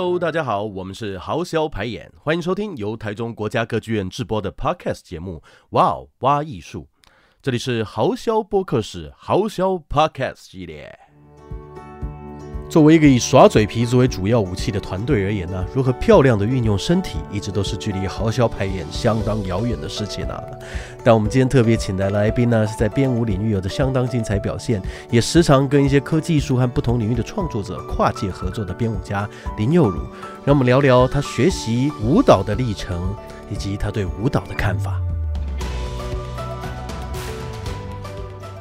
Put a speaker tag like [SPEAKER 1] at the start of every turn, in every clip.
[SPEAKER 1] Hello，大家好，我们是豪销排演，欢迎收听由台中国家歌剧院制播的 Podcast 节目。哇哦，哇艺术，这里是豪销播客室豪销 Podcast 系列。作为一个以耍嘴皮作为主要武器的团队而言呢，如何漂亮的运用身体，一直都是距离豪销排演相当遥远的事情啊。但我们今天特别请来的来宾呢，是在编舞领域有着相当精彩表现，也时常跟一些科技术和不同领域的创作者跨界合作的编舞家林佑儒，让我们聊聊他学习舞蹈的历程，以及他对舞蹈的看法。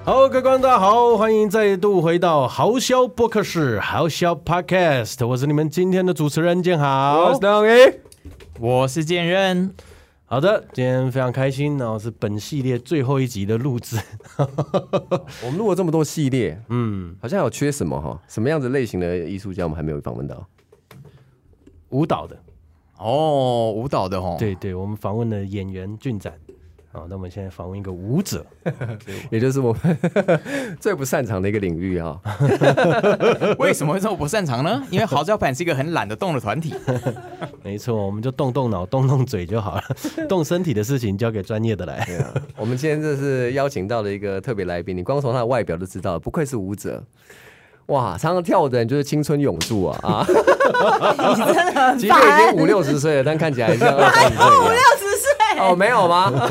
[SPEAKER 1] 好，各位观众大家好，欢迎再度回到豪销播客室豪销 Podcast，我是你们今天的主持人建豪，
[SPEAKER 2] 我是邓宇，
[SPEAKER 3] 我是建任。
[SPEAKER 1] 好的，今天非常开心，然后是本系列最后一集的录制。
[SPEAKER 2] 我们录了这么多系列，嗯，好像有缺什么哈？什么样子类型的艺术家我们还没有访问到？
[SPEAKER 1] 舞蹈的
[SPEAKER 3] 哦，舞蹈的哦，
[SPEAKER 1] 对对，我们访问了演员俊展。好，那我们现在访问一个舞者，
[SPEAKER 2] 也就是我们 最不擅长的一个领域啊。
[SPEAKER 3] 为什么会这么不擅长呢？因为豪销盘是一个很懒得动的团体。
[SPEAKER 1] 没错，我们就动动脑、动动嘴就好了，动身体的事情交给专业的来。
[SPEAKER 2] 啊、我们今天这是邀请到了一个特别来宾，你光从他的外表就知道，不愧是舞者。哇，常常跳舞的人就是青春永驻啊！啊，
[SPEAKER 4] 你真的很，
[SPEAKER 2] 即便已经五六十岁了，但看起来还像二十几岁。
[SPEAKER 4] 五六十岁。
[SPEAKER 2] 哦，没有吗？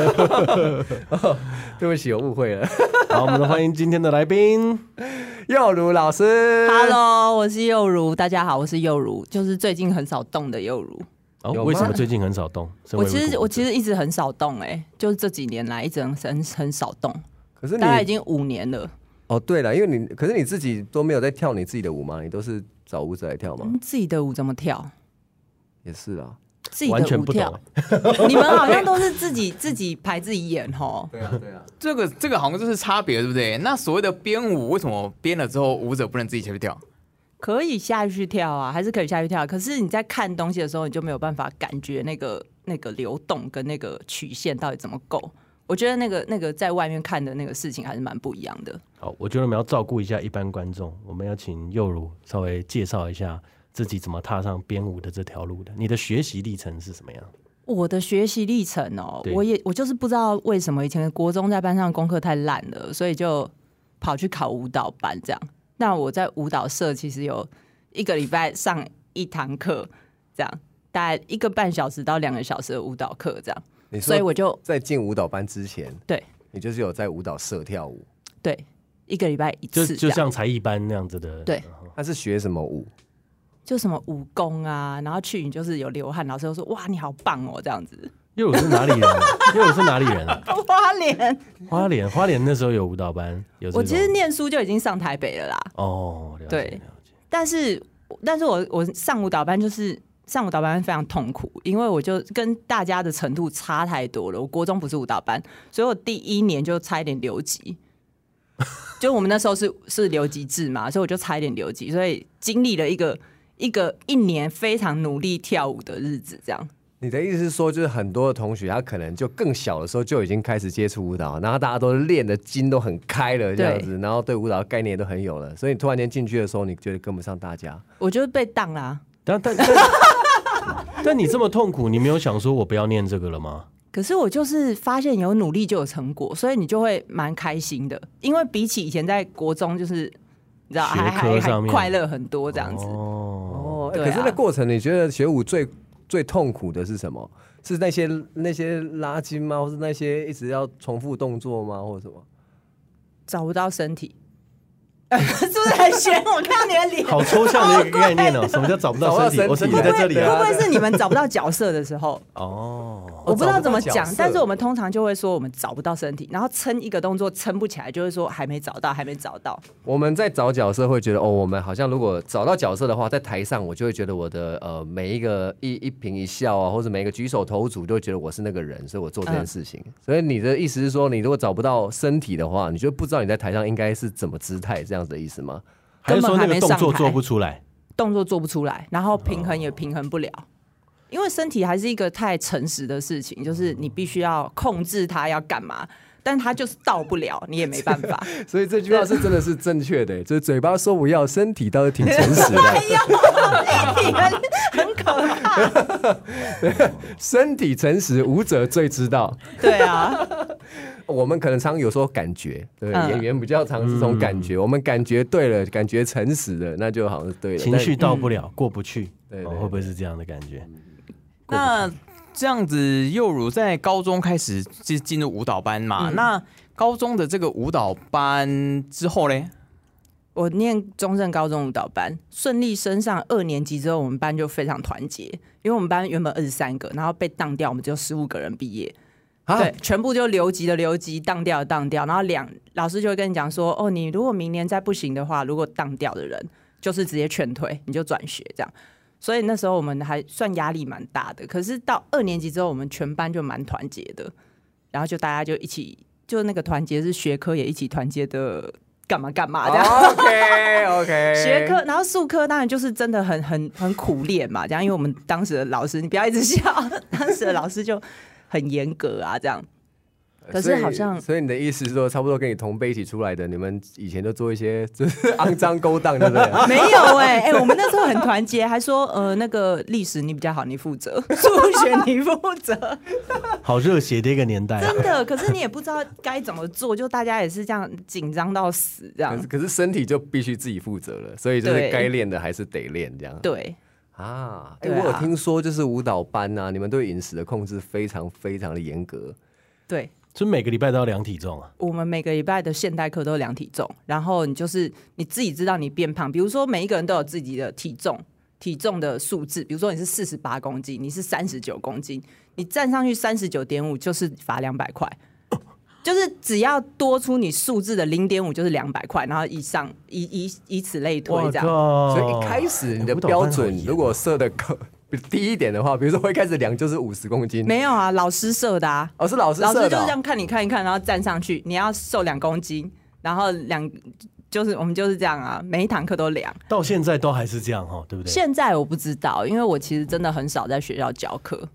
[SPEAKER 2] 对不起，我误会了。
[SPEAKER 1] 好，我们来欢迎今天的来宾，
[SPEAKER 2] 幼如老师。
[SPEAKER 4] Hello，我是幼如。大家好，我是幼如，就是最近很少动的幼如。
[SPEAKER 1] 哦，为什么最近很少动？
[SPEAKER 4] 我其实我其实一直很少动，哎，就是这几年来一直很很很少动。
[SPEAKER 2] 可是你
[SPEAKER 4] 大概已经五年了。
[SPEAKER 2] 哦，对了，因为你可是你自己都没有在跳你自己的舞吗？你都是找舞者来跳吗？
[SPEAKER 4] 自己的舞怎么跳？
[SPEAKER 2] 也是啊。
[SPEAKER 4] 自己的舞跳，你们好像都是自己 自己排自己演吼。
[SPEAKER 2] 对啊，对啊，
[SPEAKER 3] 这个这个好像就是差别，对不对？那所谓的编舞，为什么编了之后舞者不能自己下去跳？
[SPEAKER 4] 可以下去跳啊，还是可以下去跳。可是你在看东西的时候，你就没有办法感觉那个那个流动跟那个曲线到底怎么够。我觉得那个那个在外面看的那个事情还是蛮不一样的。
[SPEAKER 1] 好，我觉得我们要照顾一下一般观众，我们要请幼如稍微介绍一下。自己怎么踏上编舞的这条路的？你的学习历程是什么样？
[SPEAKER 4] 我的学习历程哦，我也我就是不知道为什么以前国中在班上功课太烂了，所以就跑去考舞蹈班这样。那我在舞蹈社其实有一个礼拜上一堂课，这样大概一个半小时到两个小时的舞蹈课这样。所以我就
[SPEAKER 2] 在进舞蹈班之前，
[SPEAKER 4] 对，
[SPEAKER 2] 你就是有在舞蹈社跳舞，
[SPEAKER 4] 对，一个礼拜一次，
[SPEAKER 1] 就就像才艺班那样子的。
[SPEAKER 4] 对，
[SPEAKER 2] 他是学什么舞？
[SPEAKER 4] 就什么武功啊，然后去你就是有流汗，老师就说哇你好棒哦这样子。
[SPEAKER 1] 因为我是哪里人？因为我是哪里人啊？
[SPEAKER 4] 花莲。
[SPEAKER 1] 花莲，花莲那时候有舞蹈班，有。
[SPEAKER 4] 我其实念书就已经上台北了啦。
[SPEAKER 1] 哦，了解，
[SPEAKER 4] 对，了解。但是，但是我我上舞蹈班就是上舞蹈班非常痛苦，因为我就跟大家的程度差太多了。我国中不是舞蹈班，所以我第一年就差一点留级。就我们那时候是是留级制嘛，所以我就差一点留级，所以经历了一个。一个一年非常努力跳舞的日子，这样。
[SPEAKER 2] 你的意思是说，就是很多的同学，他可能就更小的时候就已经开始接触舞蹈，然后大家都练的筋都很开了，这样子，然后对舞蹈的概念都很有了，所以你突然间进去的时候，你觉得跟不上大家？
[SPEAKER 4] 我就是被当啦。
[SPEAKER 1] 但但但，但你这么痛苦，你没有想说我不要念这个了吗？
[SPEAKER 4] 可是我就是发现有努力就有成果，所以你就会蛮开心的，因为比起以前在国中，就是。你知道，还还还快乐很多这样子
[SPEAKER 2] 哦。可是那过程，你觉得学舞最最痛苦的是什么？是那些那些拉筋吗？或是那些一直要重复动作吗？或者什么？
[SPEAKER 4] 找不到身体。是不是很玄？我看到你的脸，
[SPEAKER 1] 好抽象的一个概念哦。什么叫 找不到身体？我身体在这里
[SPEAKER 4] 啊。会不会是你们找不到角色的时候？
[SPEAKER 1] 哦，
[SPEAKER 4] 我不知道怎么讲，但是我们通常就会说我们找不到身体，然后撑一个动作撑不起来，就是说还没找到，还没找到。
[SPEAKER 2] 我们在找角色会觉得哦，我们好像如果找到角色的话，在台上我就会觉得我的呃每一个一一颦一笑啊，或者每一个举手投足，就会觉得我是那个人，所以我做这件事情。所以你的意思是说，你如果找不到身体的话，你就不知道你在台上应该是怎么姿态这样。这样子的意思吗？
[SPEAKER 1] 还是说那个动作做不出来？
[SPEAKER 4] 动作做不出来，然后平衡也平衡不了，因为身体还是一个太诚实的事情，就是你必须要控制它要干嘛，但他就是到不了，你也没办法。
[SPEAKER 2] 所以这句话是真的是正确的，就是嘴巴说不要，身体倒是挺诚实的。
[SPEAKER 4] 哎呦，你很很可怕。
[SPEAKER 2] 身体诚实，舞者最知道。
[SPEAKER 4] 对啊，
[SPEAKER 2] 我们可能常有时候感觉，对、
[SPEAKER 4] 嗯、
[SPEAKER 2] 演员比较常这种感觉，嗯、我们感觉对了，感觉诚实的，那就好像是对了。
[SPEAKER 1] 情绪到不了，嗯、过不去，对，会不会是这样的感觉？
[SPEAKER 3] 那这样子，幼如在高中开始就进入舞蹈班嘛？嗯、那高中的这个舞蹈班之后嘞？
[SPEAKER 4] 我念中正高中舞蹈班，顺利升上二年级之后，我们班就非常团结，因为我们班原本二十三个，然后被当掉，我们只有十五个人毕业，啊、对，全部就留级的留级，当掉的当掉，然后两老师就会跟你讲说，哦，你如果明年再不行的话，如果当掉的人就是直接劝退，你就转学这样。所以那时候我们还算压力蛮大的，可是到二年级之后，我们全班就蛮团结的，然后就大家就一起，就那个团结是学科也一起团结的。干嘛干嘛这样
[SPEAKER 2] ？OK OK。
[SPEAKER 4] 学科，然后术科当然就是真的很很很苦练嘛，这样，因为我们当时的老师，你不要一直笑，当时的老师就很严格啊，这样。可是好像，
[SPEAKER 2] 所以你的意思是说，差不多跟你同辈一起出来的，你们以前都做一些 就是肮脏勾当，对不对？
[SPEAKER 4] 没有哎、欸，哎、欸，我们那时候很团结，还说呃，那个历史你比较好，你负责；数学你负责。
[SPEAKER 1] 好热血的一个年代、啊，
[SPEAKER 4] 真的。可是你也不知道该怎么做，就大家也是这样紧张到死这样
[SPEAKER 2] 可。可是身体就必须自己负责了，所以就是该练的还是得练这样。
[SPEAKER 4] 对
[SPEAKER 2] 啊，哎、欸，我有听说就是舞蹈班啊，你们对饮食的控制非常非常的严格。
[SPEAKER 4] 对。
[SPEAKER 1] 就每个礼拜都要量体重啊？
[SPEAKER 4] 我们每个礼拜的现代课都量体重，然后你就是你自己知道你变胖，比如说每一个人都有自己的体重，体重的数字，比如说你是四十八公斤，你是三十九公斤，你站上去三十九点五就是罚两百块，就是只要多出你数字的零点五就是两百块，然后以上以以以此类推这样。
[SPEAKER 2] 所以一开始你的标准如果设的高。低一点的话，比如说我一开始量就是五十公斤，
[SPEAKER 4] 没有啊，老师设的啊，
[SPEAKER 2] 哦是老师设的、哦，
[SPEAKER 4] 老师就是这样看你看一看，然后站上去，你要瘦两公斤，然后两就是我们就是这样啊，每一堂课都量，
[SPEAKER 1] 到现在都还是这样哈，对不对？
[SPEAKER 4] 现在我不知道，因为我其实真的很少在学校教课，
[SPEAKER 1] 哦，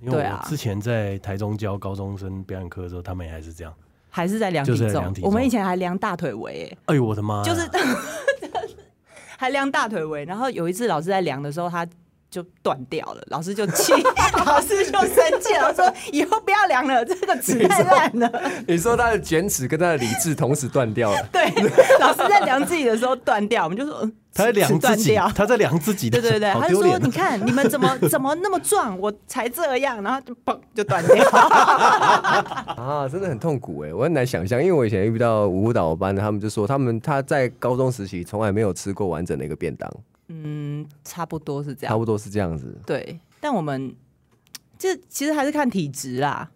[SPEAKER 1] 因为我之前在台中教高中生表演课的时候，他们也还是这样，
[SPEAKER 4] 还是在量体重，我们以前还量大腿围，
[SPEAKER 1] 哎呦我的妈，
[SPEAKER 4] 就是 还量大腿围，然后有一次老师在量的时候，他。就断掉了，老师就气，老师就生气了，说以后不要量了，这个尺太烂了。
[SPEAKER 2] 你说他的卷尺跟他的理智同时断掉了？
[SPEAKER 4] 对，老师在量自己的时候断掉，我们就说
[SPEAKER 1] 他在量自己，他在量自己的，
[SPEAKER 4] 对对对，他就说你看你们怎么怎么那么壮，我才这样，然后就嘣就断掉。
[SPEAKER 2] 啊，真的很痛苦哎，我很难想象，因为我以前遇到舞蹈班的，他们就说他们他在高中时期从来没有吃过完整的一个便当。
[SPEAKER 4] 嗯，差不多是这样，
[SPEAKER 2] 差不多是这样子。
[SPEAKER 4] 对，但我们这其实还是看体质啦。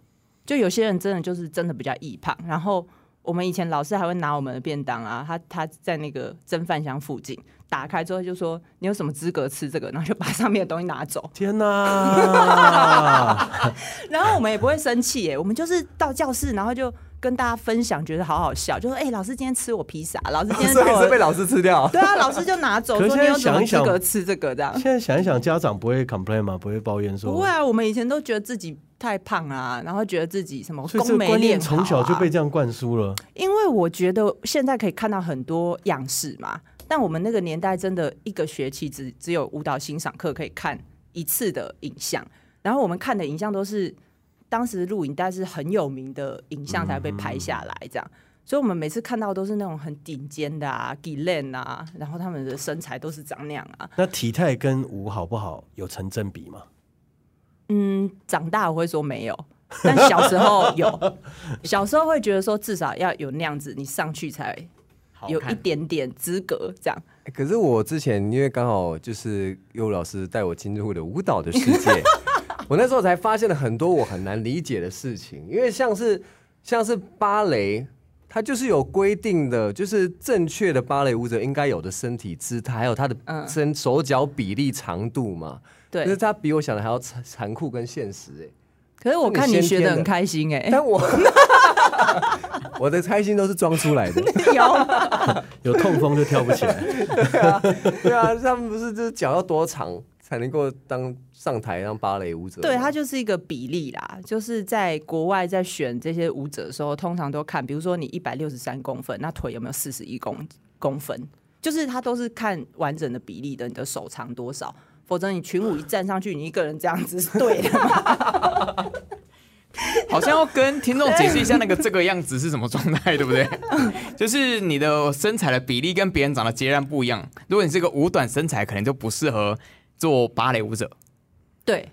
[SPEAKER 4] 就有些人真的就是真的比较易胖，然后我们以前老师还会拿我们的便当啊，他他在那个蒸饭箱附近打开之后就说：“你有什么资格吃这个？”然后就把上面的东西拿走。
[SPEAKER 1] 天哪！
[SPEAKER 4] 然后我们也不会生气耶，我们就是到教室，然后就。跟大家分享，觉得好好笑，就说：“哎、欸，老师今天吃我披萨，老师今天
[SPEAKER 2] 被老师吃掉。”
[SPEAKER 4] 对啊，老师就拿走，说你有什么资格吃这个？这样。
[SPEAKER 1] 现在想一想，家长不会 complain 吗？不会抱怨说？
[SPEAKER 4] 不会啊，我们以前都觉得自己太胖啊，然后觉得自己什么功没练好、啊，
[SPEAKER 1] 从小就被这样灌输了。
[SPEAKER 4] 因为我觉得现在可以看到很多样式嘛，但我们那个年代真的一个学期只只有舞蹈欣赏课可以看一次的影像，然后我们看的影像都是。当时录影带是很有名的影像才被拍下来，这样，所以我们每次看到都是那种很顶尖的啊，Glen 啊，然后他们的身材都是长那样啊。
[SPEAKER 1] 那体态跟舞好不好有成正比吗？
[SPEAKER 4] 嗯，长大我会说没有，但小时候有，小时候会觉得说至少要有那样子，你上去才有一点点资格这样。
[SPEAKER 2] 可是我之前因为刚好就是优老师带我进入了舞蹈的世界。我那时候才发现了很多我很难理解的事情，因为像是像是芭蕾，它就是有规定的，就是正确的芭蕾舞者应该有的身体姿态，还有他的身手脚比例长度嘛。对，可是它比我想的还要残残酷跟现实哎。
[SPEAKER 4] 可是我看你学的很开心哎，
[SPEAKER 2] 但我 我的开心都是装出来的，
[SPEAKER 1] 有 有痛风就跳不起来。
[SPEAKER 2] 对啊，对啊，他们不是就是脚要多长？才能够当上台当芭蕾舞者。
[SPEAKER 4] 对，它就是一个比例啦。就是在国外在选这些舞者的时候，通常都看，比如说你一百六十三公分，那腿有没有四十一公公分？就是他都是看完整的比例的，你的手长多少？否则你群舞一站上去，你一个人这样子是对的。
[SPEAKER 3] 好像要跟听众解释一下那个 这个样子是什么状态，对不对？就是你的身材的比例跟别人长得截然不一样。如果你是个五短身材，可能就不适合做芭蕾舞者。
[SPEAKER 4] 对。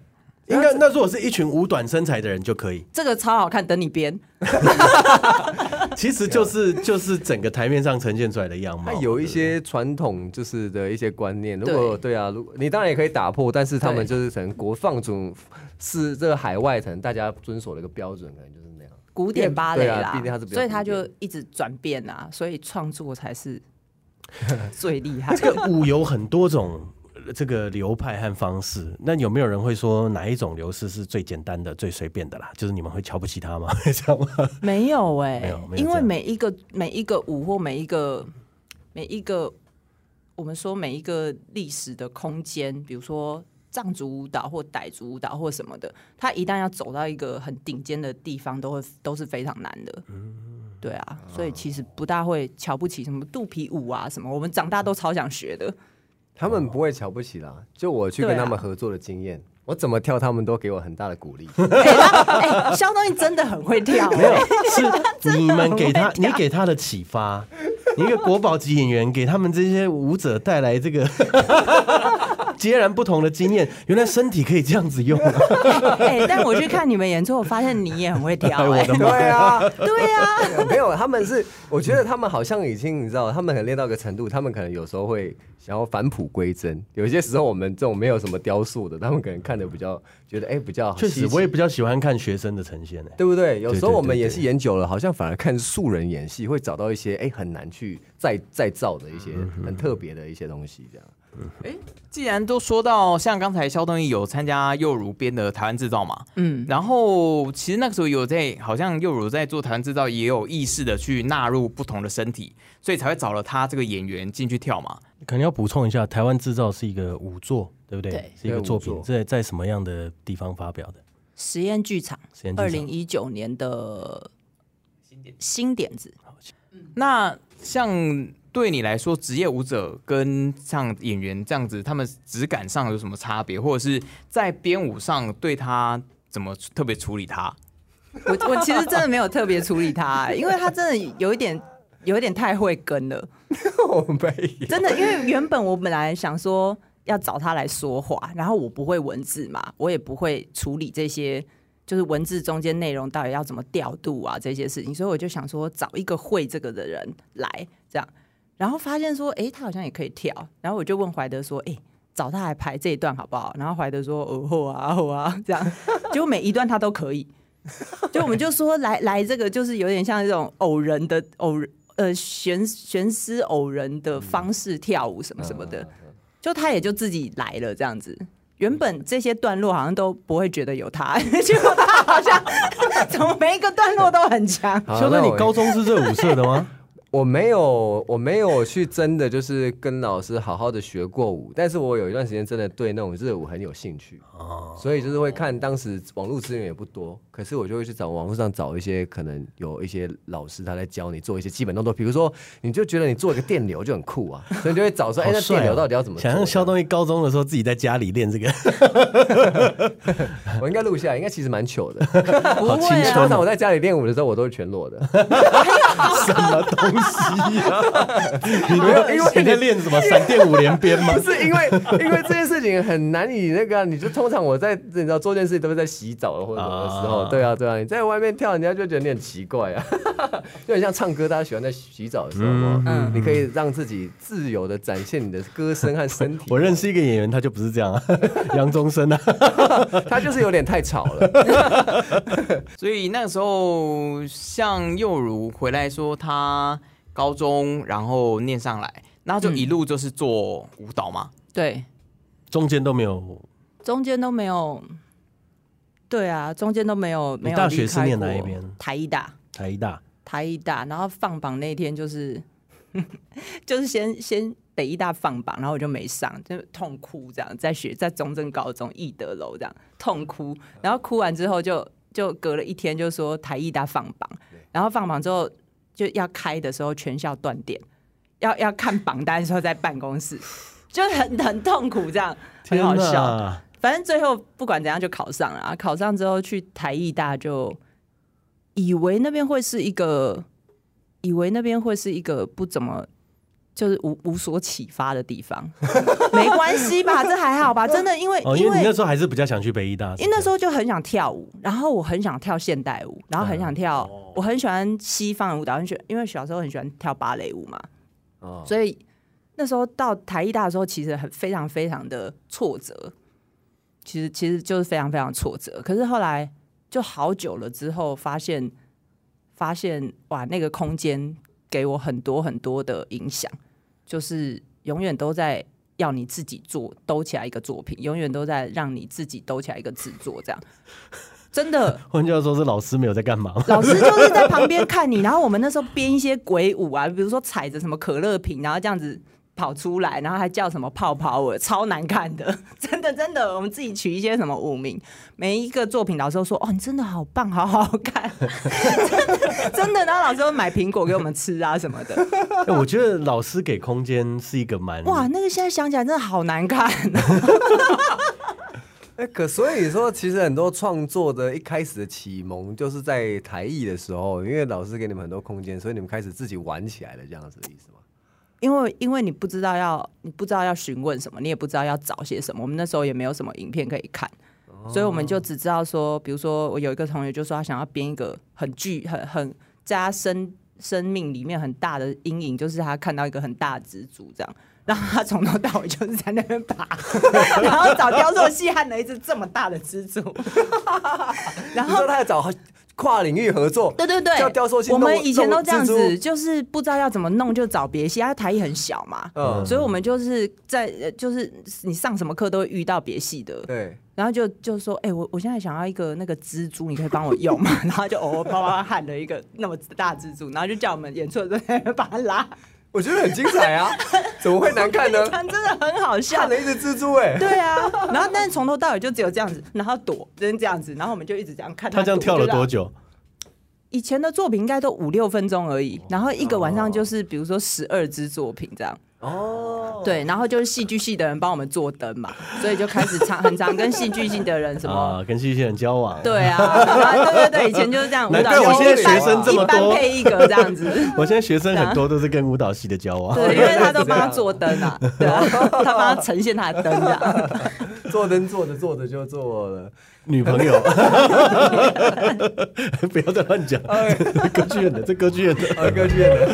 [SPEAKER 1] 应该那如果是一群五短身材的人就可以，
[SPEAKER 4] 这个超好看，等你编。
[SPEAKER 1] 其实就是就是整个台面上呈现出来的样貌。
[SPEAKER 2] 它有一些传统就是的一些观念，如果对啊，如果你当然也可以打破，但是他们就是可能国放总是这个海外可能大家遵守的一个标准，可能就是那样。
[SPEAKER 4] 古典芭蕾啦，
[SPEAKER 2] 毕竟它是，
[SPEAKER 4] 所以他就一直转变啊，所以创作才是最厉害。
[SPEAKER 1] 这个舞有很多种。这个流派和方式，那有没有人会说哪一种流式是最简单的、最随便的啦？就是你们会瞧不起他吗？这样吗？
[SPEAKER 4] 没有哎、欸，因为每一个每一个舞或每一个每一个，我们说每一个历史的空间，比如说藏族舞蹈或傣族舞蹈或什么的，他一旦要走到一个很顶尖的地方，都会都是非常难的。嗯，对啊，所以其实不大会瞧不起什么肚皮舞啊什么，我们长大都超想学的。
[SPEAKER 2] 他们不会瞧不起啦，就我去跟他们合作的经验，啊、我怎么跳，他们都给我很大的鼓励。
[SPEAKER 4] 哎，肖东义真的很会跳，
[SPEAKER 1] 没有是 你们给他，你给他的启发，你一个国宝级演员给他们这些舞者带来这个。截然不同的经验，原来身体可以这样子用。
[SPEAKER 4] 哎、欸，但我去看你们演出，我发现你也很会挑、欸。
[SPEAKER 2] 对啊，
[SPEAKER 4] 对啊，
[SPEAKER 2] 没有，他们是，我觉得他们好像已经，你知道，他们可能练到一个程度，他们可能有时候会想要返璞归真。有些时候，我们这种没有什么雕塑的，他们可能看的比较觉得，哎、欸，比较
[SPEAKER 1] 确实，我也比较喜欢看学生的呈现，
[SPEAKER 2] 对不对？有时候我们演戏演久了，好像反而看素人演戏，会找到一些哎、欸、很难去再再造的一些很特别的一些东西，这样。
[SPEAKER 3] 哎，既然都说到像刚才肖东义有参加幼如编的台湾制造嘛，嗯，然后其实那个时候有在，好像幼如在做台湾制造，也有意识的去纳入不同的身体，所以才会找了他这个演员进去跳嘛。
[SPEAKER 1] 可能要补充一下，台湾制造是一个舞作，对不对？
[SPEAKER 4] 对，
[SPEAKER 1] 是一个作品，在在什么样的地方发表的？
[SPEAKER 4] 实验剧场，二零一九年的新点新点子。
[SPEAKER 3] 嗯，那像。对你来说，职业舞者跟像演员这样子，他们质感上有什么差别，或者是在编舞上对他怎么特别处理他？
[SPEAKER 4] 我我其实真的没有特别处理他，因为他真的有一点有一点太会跟了。
[SPEAKER 2] 我没有，
[SPEAKER 4] 真的，因为原本我本来想说要找他来说话，然后我不会文字嘛，我也不会处理这些，就是文字中间内容到底要怎么调度啊这些事情，所以我就想说找一个会这个的人来这样。然后发现说，哎，他好像也可以跳。然后我就问怀德说，哎，找他来排这一段好不好？然后怀德说，哦，好啊，好啊，这样。结果每一段他都可以。就我们就说，来来，这个就是有点像这种偶人的偶呃悬悬丝偶人的方式跳舞什么什么的。就他也就自己来了这样子。原本这些段落好像都不会觉得有他，结果他好像 怎么每一个段落都很强。
[SPEAKER 1] 肖哥，你高中是这舞社的吗？
[SPEAKER 2] 我没有，我没有去真的就是跟老师好好的学过舞，但是我有一段时间真的对那种热舞很有兴趣，哦。所以就是会看当时网络资源也不多，可是我就会去找网络上找一些可能有一些老师他在教你做一些基本动作，比如说你就觉得你做一个电流就很酷啊，所以你就会找说，哎、欸，那电流到底要怎么做？
[SPEAKER 1] 想像肖东义高中的时候自己在家里练这个，
[SPEAKER 2] 我应该录下来，应该其实蛮糗的，
[SPEAKER 1] 好青春。
[SPEAKER 2] 通常我在家里练舞的时候，我都是全裸的，
[SPEAKER 1] 什么东西？你没有，因为你在练什么闪电五连鞭吗？
[SPEAKER 2] 不是，因为因为这件事情很难以那个，你就通常我在你知道做件事情都是在洗澡或者什么的时候，对啊对啊，你在外面跳，人家就觉得你很奇怪啊，就很像唱歌，大家喜欢在洗澡的时候，嗯，你可以让自己自由的展现你的歌声和身体。
[SPEAKER 1] 我认识一个演员，他就不是这样啊，杨宗生啊，
[SPEAKER 2] 他就是有点太吵了，
[SPEAKER 3] 所以那个时候像幼如回来说他。高中，然后念上来，然后就一路就是做舞蹈嘛。
[SPEAKER 4] 嗯、对，
[SPEAKER 1] 中间都没有，
[SPEAKER 4] 中间都没有。对啊，中间都没有。没有。
[SPEAKER 1] 大学是念哪一边？
[SPEAKER 4] 台艺大。
[SPEAKER 1] 台艺大。
[SPEAKER 4] 台艺大。然后放榜那天就是 就是先先北艺大放榜，然后我就没上，就痛哭这样，在学在中正高中义德楼这样痛哭，然后哭完之后就就隔了一天就说台艺大放榜，然后放榜之后就要开的时候全校断电，要要看榜单的时候在办公室，就很很痛苦这样，很好笑。反正最后不管怎样就考上了啊，考上之后去台艺大就以为那边会是一个。以为那边会是一个不怎么就是无无所启发的地方，没关系吧？这还好吧？真的，因为、
[SPEAKER 1] 哦、因为你那时候还是比较想去北艺大，
[SPEAKER 4] 因为那时候就很想跳舞，然后我很想跳现代舞，然后很想跳，嗯、我很喜欢西方的舞蹈，很喜欢，因为小时候很喜欢跳芭蕾舞嘛，哦、所以那时候到台艺大的时候，其实很非常非常的挫折，其实其实就是非常非常挫折。可是后来就好久了之后，发现。发现哇，那个空间给我很多很多的影响，就是永远都在要你自己做，兜起来一个作品，永远都在让你自己兜起来一个制作，这样真的。
[SPEAKER 1] 换句话说，是老师没有在干嘛？
[SPEAKER 4] 老师就是在旁边 看你，然后我们那时候编一些鬼舞啊，比如说踩着什么可乐瓶，然后这样子。跑出来，然后还叫什么泡泡舞，超难看的，真的真的。我们自己取一些什么舞名，每一个作品老师都说：“哦，你真的好棒，好好看。”真的真的，然后老师会买苹果给我们吃啊什么的。
[SPEAKER 1] 我觉得老师给空间是一个蛮……
[SPEAKER 4] 哇，那个现在想起来真的好难看。
[SPEAKER 2] 哎，可所以说，其实很多创作的一开始的启蒙，就是在台艺的时候，因为老师给你们很多空间，所以你们开始自己玩起来了，这样子的意思吗？
[SPEAKER 4] 因为因为你不知道要你不知道要询问什么，你也不知道要找些什么。我们那时候也没有什么影片可以看，哦、所以我们就只知道说，比如说我有一个同学就说他想要编一个很巨很很在他生生命里面很大的阴影，就是他看到一个很大的蜘蛛这样，然后他从头到尾就是在那边爬，然后找雕塑系焊了一只这么大的蜘蛛，然后
[SPEAKER 2] 他在找。跨领域合作，
[SPEAKER 4] 对对对，我们以前都这样子，就是不知道要怎么弄，就找别系。他台艺很小嘛，嗯，所以我们就是在，就是你上什么课都会遇到别系的，
[SPEAKER 2] 对。
[SPEAKER 4] 然后就就说，哎，我我现在想要一个那个蜘蛛，你可以帮我用吗？然后就偶尔帮他喊了一个那么大蜘蛛，然后就叫我们演出的时候把它拉。
[SPEAKER 2] 我觉得很精彩啊，怎么会难看呢？
[SPEAKER 4] 真的很好笑，
[SPEAKER 2] 看了一只蜘蛛哎。
[SPEAKER 4] 对啊，然后但是从头到尾就只有这样子，然后躲，人这样子，然后我们就一直这样看他。
[SPEAKER 1] 他这样跳了多久？
[SPEAKER 4] 以前的作品应该都五六分钟而已，然后一个晚上就是比如说十二支作品这样。哦，对，然后就是戏剧系的人帮我们做灯嘛，所以就开始常很常跟戏剧系的人什么，
[SPEAKER 1] 啊、跟戏剧系人交往。
[SPEAKER 4] 对啊，对对对，以前就是这样。
[SPEAKER 1] 难怪我现在学生这么多，
[SPEAKER 4] 一般配一个这样子。
[SPEAKER 1] 我现在学生很多都是跟舞蹈系的交往。
[SPEAKER 4] 对，因为他都帮他做灯啊，对啊，他帮他呈现他的灯这样。
[SPEAKER 2] 做灯做着做着就做了
[SPEAKER 1] 女朋友，不要再乱讲。歌剧院的，这歌剧院的，
[SPEAKER 2] 歌剧院的。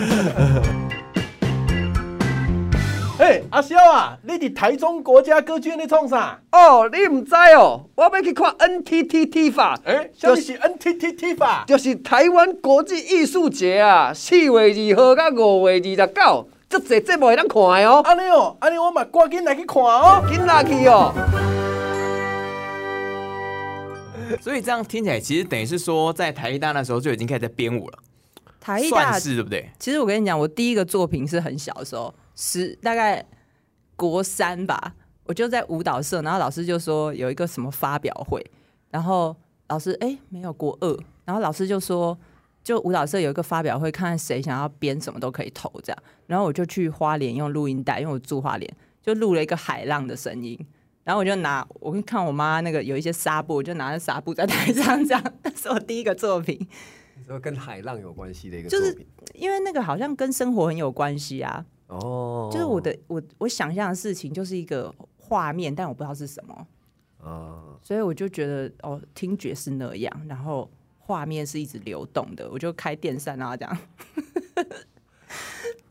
[SPEAKER 1] 嘿，阿萧啊，你伫台中国家歌剧院咧创啥？
[SPEAKER 5] 哦，你唔知哦，我要去看 NTT T 法。
[SPEAKER 1] 哎、欸，什么是 NTT T 法？
[SPEAKER 5] 就是台湾国际艺术节啊，四月二号到五月二十九，这节节目会当看的哦。
[SPEAKER 1] 安尼哦，安尼我嘛赶紧来去看哦，
[SPEAKER 5] 紧来去哦。
[SPEAKER 3] 所以这样听起来，其实等于是说，在台艺大那时候就已经开始在编舞了。
[SPEAKER 4] 台艺大
[SPEAKER 3] 算是对不对？
[SPEAKER 4] 其实我跟你讲，我第一个作品是很小的时候。十大概国三吧，我就在舞蹈社，然后老师就说有一个什么发表会，然后老师哎、欸、没有国二，然后老师就说就舞蹈社有一个发表会，看看谁想要编什么都可以投这样，然后我就去花莲用录音带，因为我住花莲，就录了一个海浪的声音，然后我就拿我看我妈那个有一些纱布，我就拿着纱布在台上这样，那是我第一个作品，
[SPEAKER 2] 你说跟海浪有关系的一个
[SPEAKER 4] 作品，就是因为那个好像跟生活很有关系啊。哦，oh. 就是我的我我想象的事情就是一个画面，但我不知道是什么啊，uh. 所以我就觉得哦，听觉是那样，然后画面是一直流动的，我就开电扇啊这样。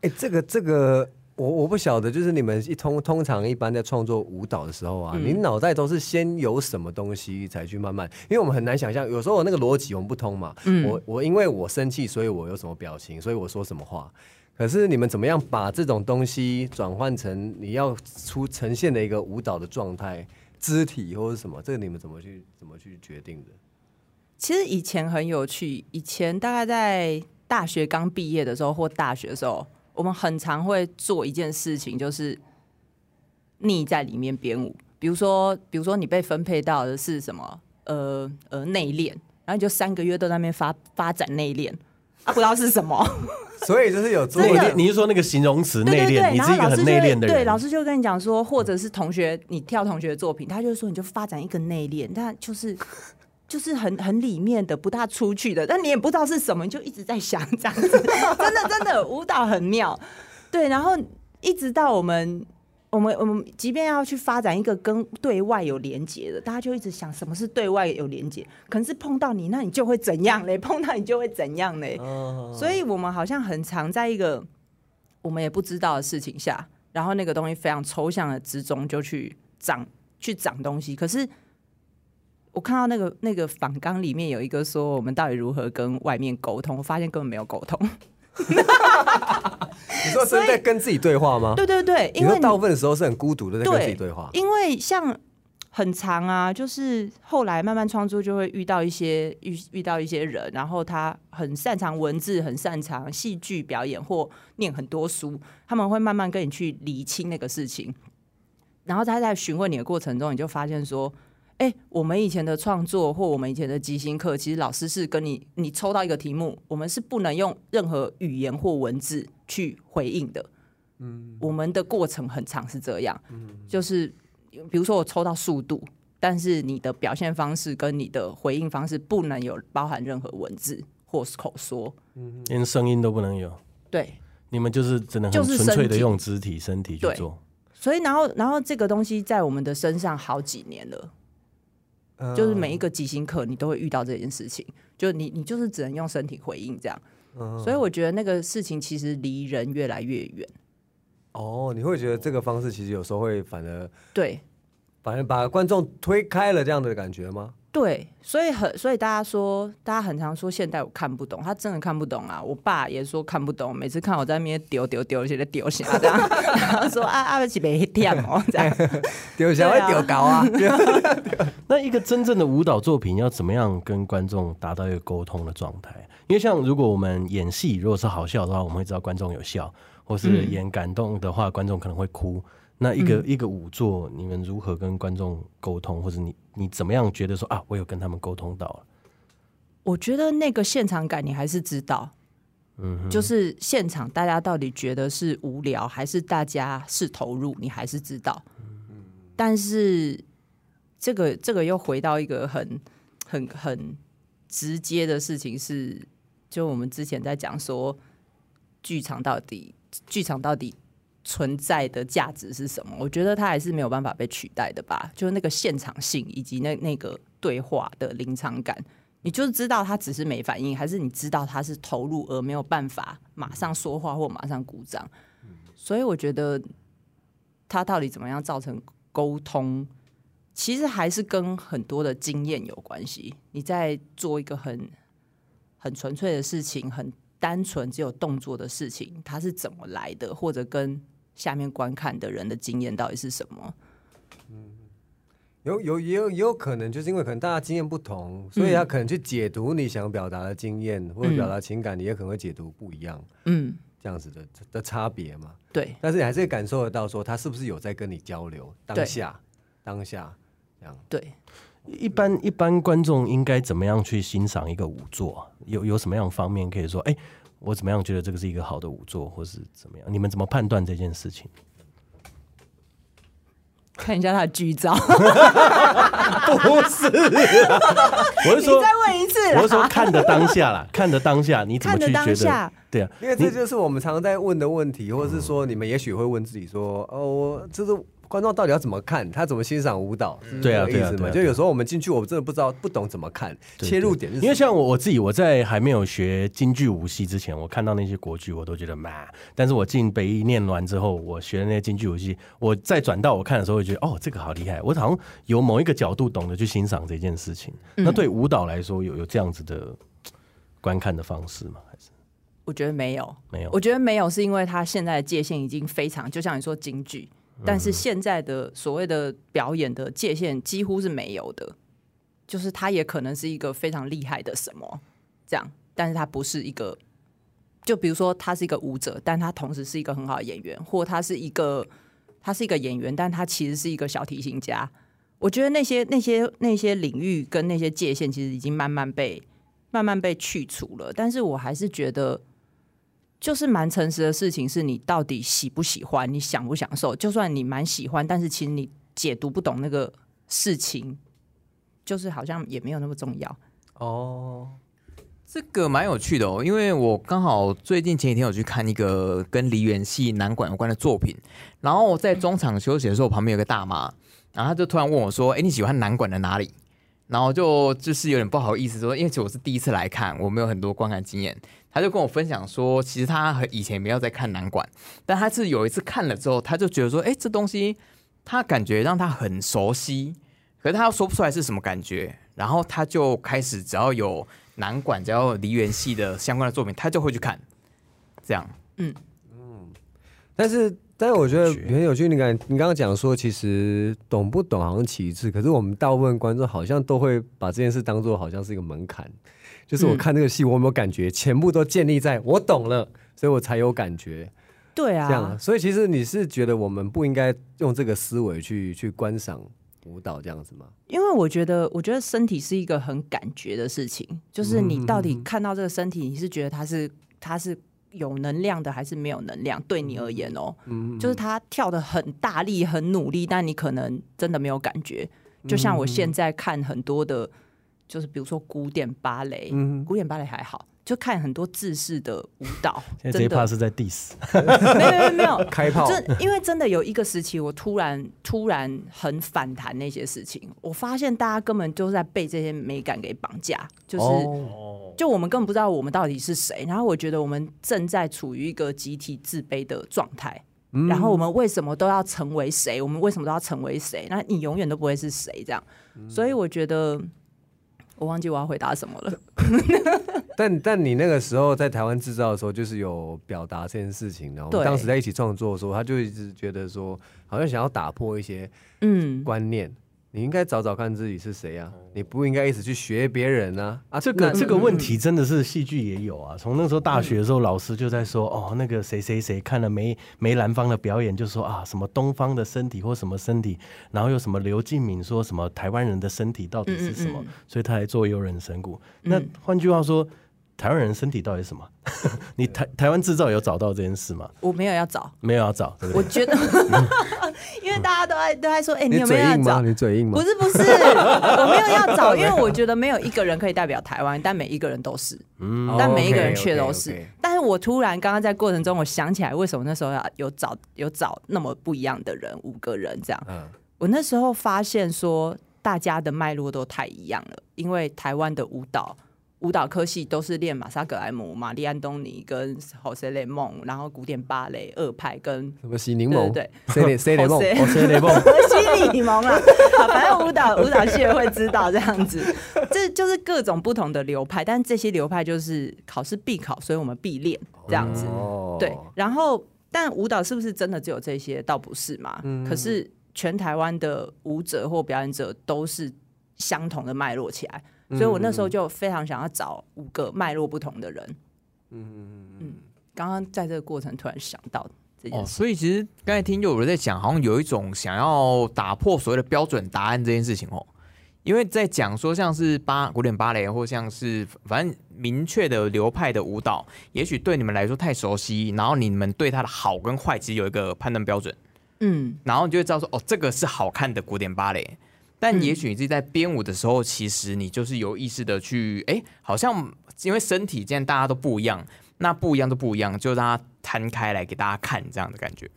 [SPEAKER 2] 哎、欸，这个这个我我不晓得，就是你们一通通常一般在创作舞蹈的时候啊，嗯、你脑袋都是先有什么东西才去慢慢，因为我们很难想象，有时候我那个逻辑我们不通嘛。嗯，我我因为我生气，所以我有什么表情，所以我说什么话。可是你们怎么样把这种东西转换成你要出呈现的一个舞蹈的状态、肢体或者什么？这个你们怎么去怎么去决定的？
[SPEAKER 4] 其实以前很有趣，以前大概在大学刚毕业的时候或大学的时候，我们很常会做一件事情，就是腻在里面编舞。比如说，比如说你被分配到的是什么？呃呃，内练，然后你就三个月都在那边发发展内练，啊，不知道是什么。
[SPEAKER 2] 所以就是有做
[SPEAKER 1] 你你是说那个形容词内敛？你是一个很内敛的人。
[SPEAKER 4] 对，老师就跟你讲说，或者是同学你跳同学的作品，他就是说你就发展一个内敛，但就是就是很很里面的，不大出去的，但你也不知道是什么，你就一直在想这样子。真的真的舞蹈很妙，对，然后一直到我们。我们我们即便要去发展一个跟对外有连接的，大家就一直想什么是对外有连接？可能是碰到你，那你就会怎样嘞？碰到你就会怎样嘞？哦、所以，我们好像很常在一个我们也不知道的事情下，然后那个东西非常抽象的之中，就去长去长东西。可是，我看到那个那个访纲里面有一个说，我们到底如何跟外面沟通？我发现根本没有沟通。
[SPEAKER 2] 你说是在跟自己对话吗？
[SPEAKER 4] 对对对，因为
[SPEAKER 2] 大部分的时候是很孤独的在跟自己对话。
[SPEAKER 4] 因为像很长啊，就是后来慢慢创作就会遇到一些遇遇到一些人，然后他很擅长文字，很擅长戏剧表演或念很多书，他们会慢慢跟你去理清那个事情，然后他在询问你的过程中，你就发现说。哎、欸，我们以前的创作或我们以前的即兴课，其实老师是跟你，你抽到一个题目，我们是不能用任何语言或文字去回应的。嗯，我们的过程很长是这样，嗯，就是比如说我抽到速度，但是你的表现方式跟你的回应方式不能有包含任何文字或是口说，
[SPEAKER 1] 嗯，连声音都不能有。
[SPEAKER 4] 对，
[SPEAKER 1] 你们就是只能很纯粹的用肢体、身体去做。
[SPEAKER 4] 所以，然后，然后这个东西在我们的身上好几年了。就是每一个即兴课，你都会遇到这件事情。就你，你就是只能用身体回应这样。所以我觉得那个事情其实离人越来越远。
[SPEAKER 2] 哦，你会觉得这个方式其实有时候会反而
[SPEAKER 4] 对，
[SPEAKER 2] 反而把观众推开了这样的感觉吗？
[SPEAKER 4] 对，所以很，所以大家说，大家很常说现代我看不懂，他真的看不懂啊！我爸也说看不懂，每次看我在那边丢丢丢，现在丢下这样，然后说啊啊，不起别跳哦，这样
[SPEAKER 2] 丢下会丢高啊。
[SPEAKER 1] 那一个真正的舞蹈作品要怎么样跟观众达到一个沟通的状态？因为像如果我们演戏，如果是好笑的话，我们会知道观众有笑；或是演感动的话，观众可能会哭。那一个、嗯、一个舞作，你们如何跟观众沟通，或者你你怎么样觉得说啊，我有跟他们沟通到了？
[SPEAKER 4] 我觉得那个现场感你还是知道，嗯，就是现场大家到底觉得是无聊，还是大家是投入，你还是知道。但是这个这个又回到一个很很很直接的事情是，就我们之前在讲说，剧场到底剧场到底。存在的价值是什么？我觉得它还是没有办法被取代的吧。就是那个现场性，以及那那个对话的临场感，你就是知道他只是没反应，还是你知道他是投入而没有办法马上说话或马上鼓掌？所以我觉得他到底怎么样造成沟通，其实还是跟很多的经验有关系。你在做一个很很纯粹的事情，很单纯只有动作的事情，它是怎么来的，或者跟下面观看的人的经验到底是什么？
[SPEAKER 2] 嗯，有有也有也有可能，就是因为可能大家经验不同，所以他可能去解读你想表达的经验、嗯、或者表达情感，你也可能会解读不一样。嗯，这样子的的差别嘛。
[SPEAKER 4] 对，
[SPEAKER 2] 但是你还是感受得到，说他是不是有在跟你交流当下当下这样。
[SPEAKER 4] 对，
[SPEAKER 1] 一般一般观众应该怎么样去欣赏一个舞作？有有什么样的方面可以说？哎、欸。我怎么样觉得这个是一个好的舞作，或是怎么样？你们怎么判断这件事情？
[SPEAKER 4] 看一下他的剧照，
[SPEAKER 1] 不是，我是说，
[SPEAKER 4] 你再问一次，
[SPEAKER 1] 我是说看的当下啦，看的当下，你怎么去觉得？对啊，
[SPEAKER 2] 因为这就是我们常常在问的问题，或者是说，你们也许会问自己说：“哦，我就是。”观众到底要怎么看？他怎么欣赏舞蹈？
[SPEAKER 1] 对啊，
[SPEAKER 2] 意思嘛？就有时候我们进去，我真的不知道，不懂怎么看切入点。
[SPEAKER 1] 因为像我我自己，我在还没有学京剧舞戏之前，我看到那些国剧，我都觉得嘛。但是我进北艺念完之后，我学的那些京剧舞戏，我再转到我看的时候，我觉得哦，这个好厉害！我好像有某一个角度懂得去欣赏这件事情。那对舞蹈来说，有有这样子的观看的方式吗？还是
[SPEAKER 4] 我觉得没有，
[SPEAKER 1] 没有。
[SPEAKER 4] 我觉得没有，是因为他现在的界限已经非常，就像你说京剧。但是现在的所谓的表演的界限几乎是没有的，就是他也可能是一个非常厉害的什么这样，但是他不是一个就比如说他是一个舞者，但他同时是一个很好的演员，或他是一个他是一个演员，但他其实是一个小提琴家。我觉得那些那些那些领域跟那些界限，其实已经慢慢被慢慢被去除了。但是我还是觉得，就是蛮诚实的事情，是你到底喜不喜欢，你享不享受。就算你蛮喜欢，但是其实你解读不懂那个事情，就是好像也没有那么重要。
[SPEAKER 3] 哦，这个蛮有趣的哦，因为我刚好最近前几天有去看一个跟梨园系南管有关的作品，然后我在中场休息的时候，旁边有个大妈。然后她就突然问我说：“哎，你喜欢南管的哪里？”然后就就是有点不好意思说，因为其实我是第一次来看，我没有很多观看经验。他就跟我分享说，其实他以前没有在看南管，但他是有一次看了之后，他就觉得说：“哎，这东西他感觉让他很熟悉，可是他又说不出来是什么感觉。”然后他就开始只要有南管，只要有梨园系的相关的作品，他就会去看。这样，嗯
[SPEAKER 2] 嗯，但是。但是我觉得很有趣，你刚你刚刚讲说，其实懂不懂好像其次，可是我们大部分观众好像都会把这件事当做好像是一个门槛，就是我看这个戏，我有没有感觉，全部都建立在我懂了，所以我才有感觉。
[SPEAKER 4] 对啊，
[SPEAKER 2] 这样，所以其实你是觉得我们不应该用这个思维去去观赏舞蹈这样子吗？
[SPEAKER 4] 因为我觉得，我觉得身体是一个很感觉的事情，就是你到底看到这个身体，你是觉得它是它是。有能量的还是没有能量？对你而言哦，嗯、就是他跳的很大力、很努力，但你可能真的没有感觉。就像我现在看很多的，就是比如说古典芭蕾，嗯、古典芭蕾还好。就看很多制式的舞蹈，
[SPEAKER 1] 现在这一趴是在 diss，
[SPEAKER 4] 没有没有没有
[SPEAKER 2] 开炮。
[SPEAKER 4] 真因为真的有一个时期，我突然突然很反弹那些事情，我发现大家根本就是在被这些美感给绑架，就是、哦、就我们根本不知道我们到底是谁。然后我觉得我们正在处于一个集体自卑的状态。嗯、然后我们为什么都要成为谁？我们为什么都要成为谁？那你永远都不会是谁这样。嗯、所以我觉得。我忘记我要回答什么了
[SPEAKER 2] 但但你那个时候在台湾制造的时候，就是有表达这件事情的。我们当时在一起创作的时候，他就一直觉得说，好像想要打破一些嗯观念。你应该找找看自己是谁啊！你不应该一直去学别人啊！啊，
[SPEAKER 1] 这个这个问题真的是戏剧也有啊。从那时候大学的时候，老师就在说，哦，那个谁谁谁看了梅梅兰芳的表演，就说啊，什么东方的身体或什么身体，然后又什么刘敬敏说什么台湾人的身体到底是什么，所以他来做游人神谷。那换句话说。台湾人身体到底是什么？你台台湾制造有找到这件事吗？
[SPEAKER 4] 我没有要找，
[SPEAKER 1] 没有要找。对对，
[SPEAKER 4] 我觉得，因为大家都在都在说，哎、欸，你有没有要找？
[SPEAKER 2] 你嘴硬吗？
[SPEAKER 4] 不是不是，我没有要找，因为我觉得没有一个人可以代表台湾，但每一个人都是，嗯，但每一个人却都是。但是我突然刚刚在过程中，我想起来，为什么那时候要有找有找那么不一样的人，五个人这样。嗯，我那时候发现说，大家的脉络都太一样了，因为台湾的舞蹈。舞蹈科系都是练玛莎·格莱姆、玛丽·安东尼跟侯塞雷蒙，然后古典芭蕾二派跟
[SPEAKER 2] 什么西柠檬，
[SPEAKER 4] 对
[SPEAKER 2] 塞雷塞雷蒙，
[SPEAKER 1] 塞雷蒙，
[SPEAKER 4] 西柠檬啊，反正舞蹈舞蹈系会知道这样子，这就是各种不同的流派，但这些流派就是考试必考，所以我们必练这样子，哦、对。然后，但舞蹈是不是真的只有这些？倒不是嘛。嗯、可是全台湾的舞者或表演者都是相同的脉络起来。所以我那时候就非常想要找五个脉络不同的人。嗯嗯嗯。刚刚在这个过程突然想到这件事。
[SPEAKER 3] 哦，所以其实刚才听有人在讲，好像有一种想要打破所谓的标准答案这件事情哦。因为在讲说像是芭古典芭蕾，或像是反正明确的流派的舞蹈，也许对你们来说太熟悉，然后你们对它的好跟坏其实有一个判断标准。嗯。然后你就会知道说，哦，这个是好看的古典芭蕾。但也许你自己在编舞的时候，其实你就是有意识的去，哎、欸，好像因为身体既然大家都不一样，那不一样都不一样，就让它摊开来给大家看这样的感觉。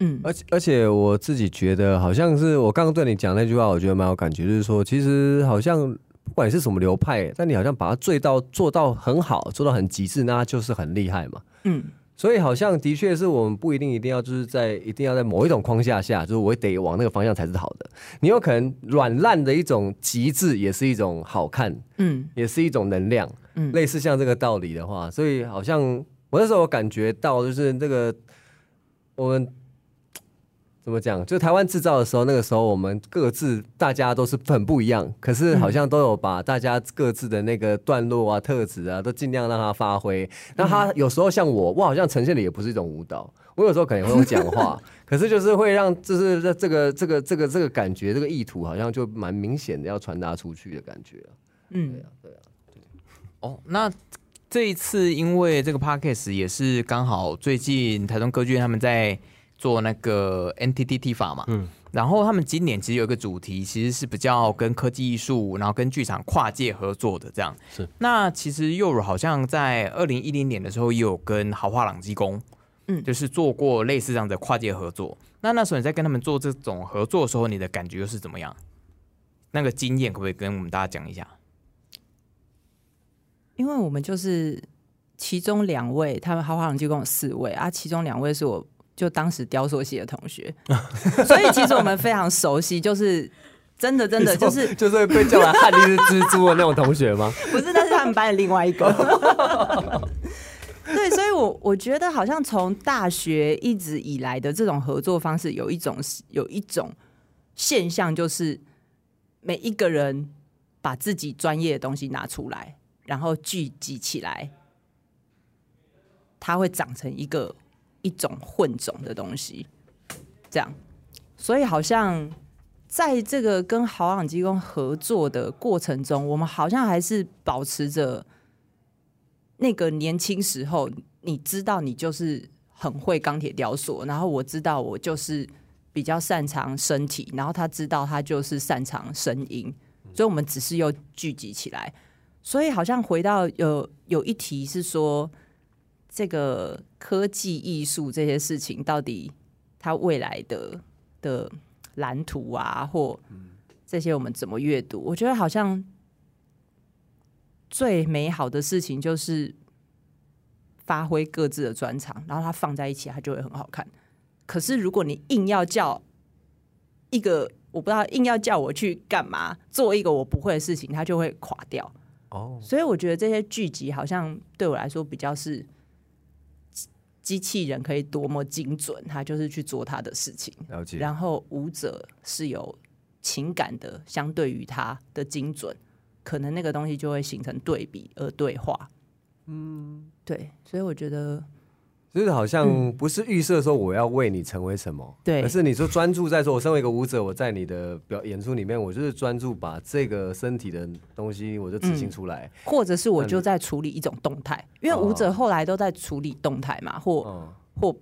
[SPEAKER 2] 嗯，而且而且我自己觉得，好像是我刚刚对你讲那句话，我觉得蛮有感觉，就是说，其实好像不管是什么流派，但你好像把它做到做到很好，做到很极致，那就是很厉害嘛。嗯。所以好像的确是我们不一定一定要就是在一定要在某一种框架下，就是我得往那个方向才是好的。你有可能软烂的一种极致也是一种好看，嗯，也是一种能量，嗯，类似像这个道理的话，所以好像我那时候我感觉到就是那个我们怎么讲？就台湾制造的时候，那个时候我们各自大家都是很不一样，可是好像都有把大家各自的那个段落啊、特质啊，都尽量让它发挥。那他有时候像我，我好像呈现的也不是一种舞蹈，我有时候可能会用讲话，可是就是会让就是这这个这个这个这个感觉，这个意图好像就蛮明显的要传达出去的感觉。嗯，对啊，对啊。
[SPEAKER 3] 对哦，那这一次因为这个 podcast 也是刚好最近台中歌剧院他们在。做那个 NTT 法嘛，嗯，然后他们今年其实有一个主题，其实是比较跟科技艺术，然后跟剧场跨界合作的这样。是，那其实侑儒好像在二零一零年的时候也有跟豪华朗机工，嗯，就是做过类似这样的跨界合作。那那时候你在跟他们做这种合作的时候，你的感觉又是怎么样？那个经验可不可以跟我们大家讲一下？
[SPEAKER 4] 因为我们就是其中两位，他们豪华朗机工有四位啊，其中两位是我。就当时雕塑系的同学，所以其实我们非常熟悉，就是真的真的就是
[SPEAKER 2] 就是被叫来汉尼是蜘蛛的那种同学吗？
[SPEAKER 4] 不是，那是他们班的另外一个。对，所以我我觉得好像从大学一直以来的这种合作方式，有一种有一种现象，就是每一个人把自己专业的东西拿出来，然后聚集起来，它会长成一个。一种混种的东西，这样，所以好像在这个跟豪朗机工合作的过程中，我们好像还是保持着那个年轻时候，你知道你就是很会钢铁雕塑，然后我知道我就是比较擅长身体，然后他知道他就是擅长声音，所以我们只是又聚集起来，所以好像回到有有一题是说。这个科技艺术这些事情，到底它未来的的蓝图啊，或这些我们怎么阅读？我觉得好像最美好的事情就是发挥各自的专长，然后它放在一起，它就会很好看。可是如果你硬要叫一个，我不知道硬要叫我去干嘛，做一个我不会的事情，它就会垮掉。哦，所以我觉得这些剧集好像对我来说比较是。机器人可以多么精准，他就是去做他的事情。了解。然后舞者是有情感的，相对于他的精准，可能那个东西就会形成对比而对话。嗯，对。所以我觉得，
[SPEAKER 2] 就是好像不是预设说我要为你成为什么，对、嗯，而是你说专注在说，我身为一个舞者，我在你的表演出里面，我就是专注把这个身体的东西，我就执行出来、嗯，
[SPEAKER 4] 或者是我就在处理一种动态。因为舞者后来都在处理动态嘛，或、嗯、或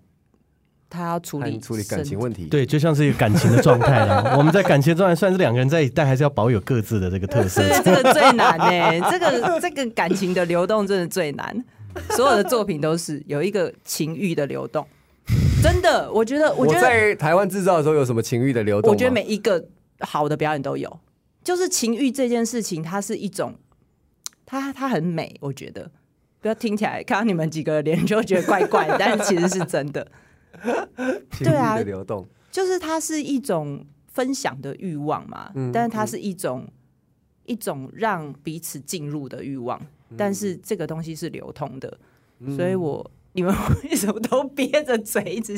[SPEAKER 4] 他要处理
[SPEAKER 2] 处理感情问题，
[SPEAKER 1] 对，就像是一个感情的状态了。我们在感情状态算是两个人在一起，但还是要保有各自的这个特色。
[SPEAKER 4] 是这个最难呢，这个这个感情的流动真的最难。所有的作品都是有一个情欲的流动，真的，我觉得，我觉得
[SPEAKER 2] 我在台湾制造的时候有什么情欲的流动？
[SPEAKER 4] 我觉得每一个好的表演都有，就是情欲这件事情，它是一种，它它很美，我觉得。不要听起来，看到你们几个脸就觉得怪怪的，但是其实是真的。对啊，
[SPEAKER 2] 流动
[SPEAKER 4] 就是它是一种分享的欲望嘛，嗯、但是它是一种、嗯、一种让彼此进入的欲望、嗯，但是这个东西是流通的，嗯、所以我你们为什么都憋着嘴一直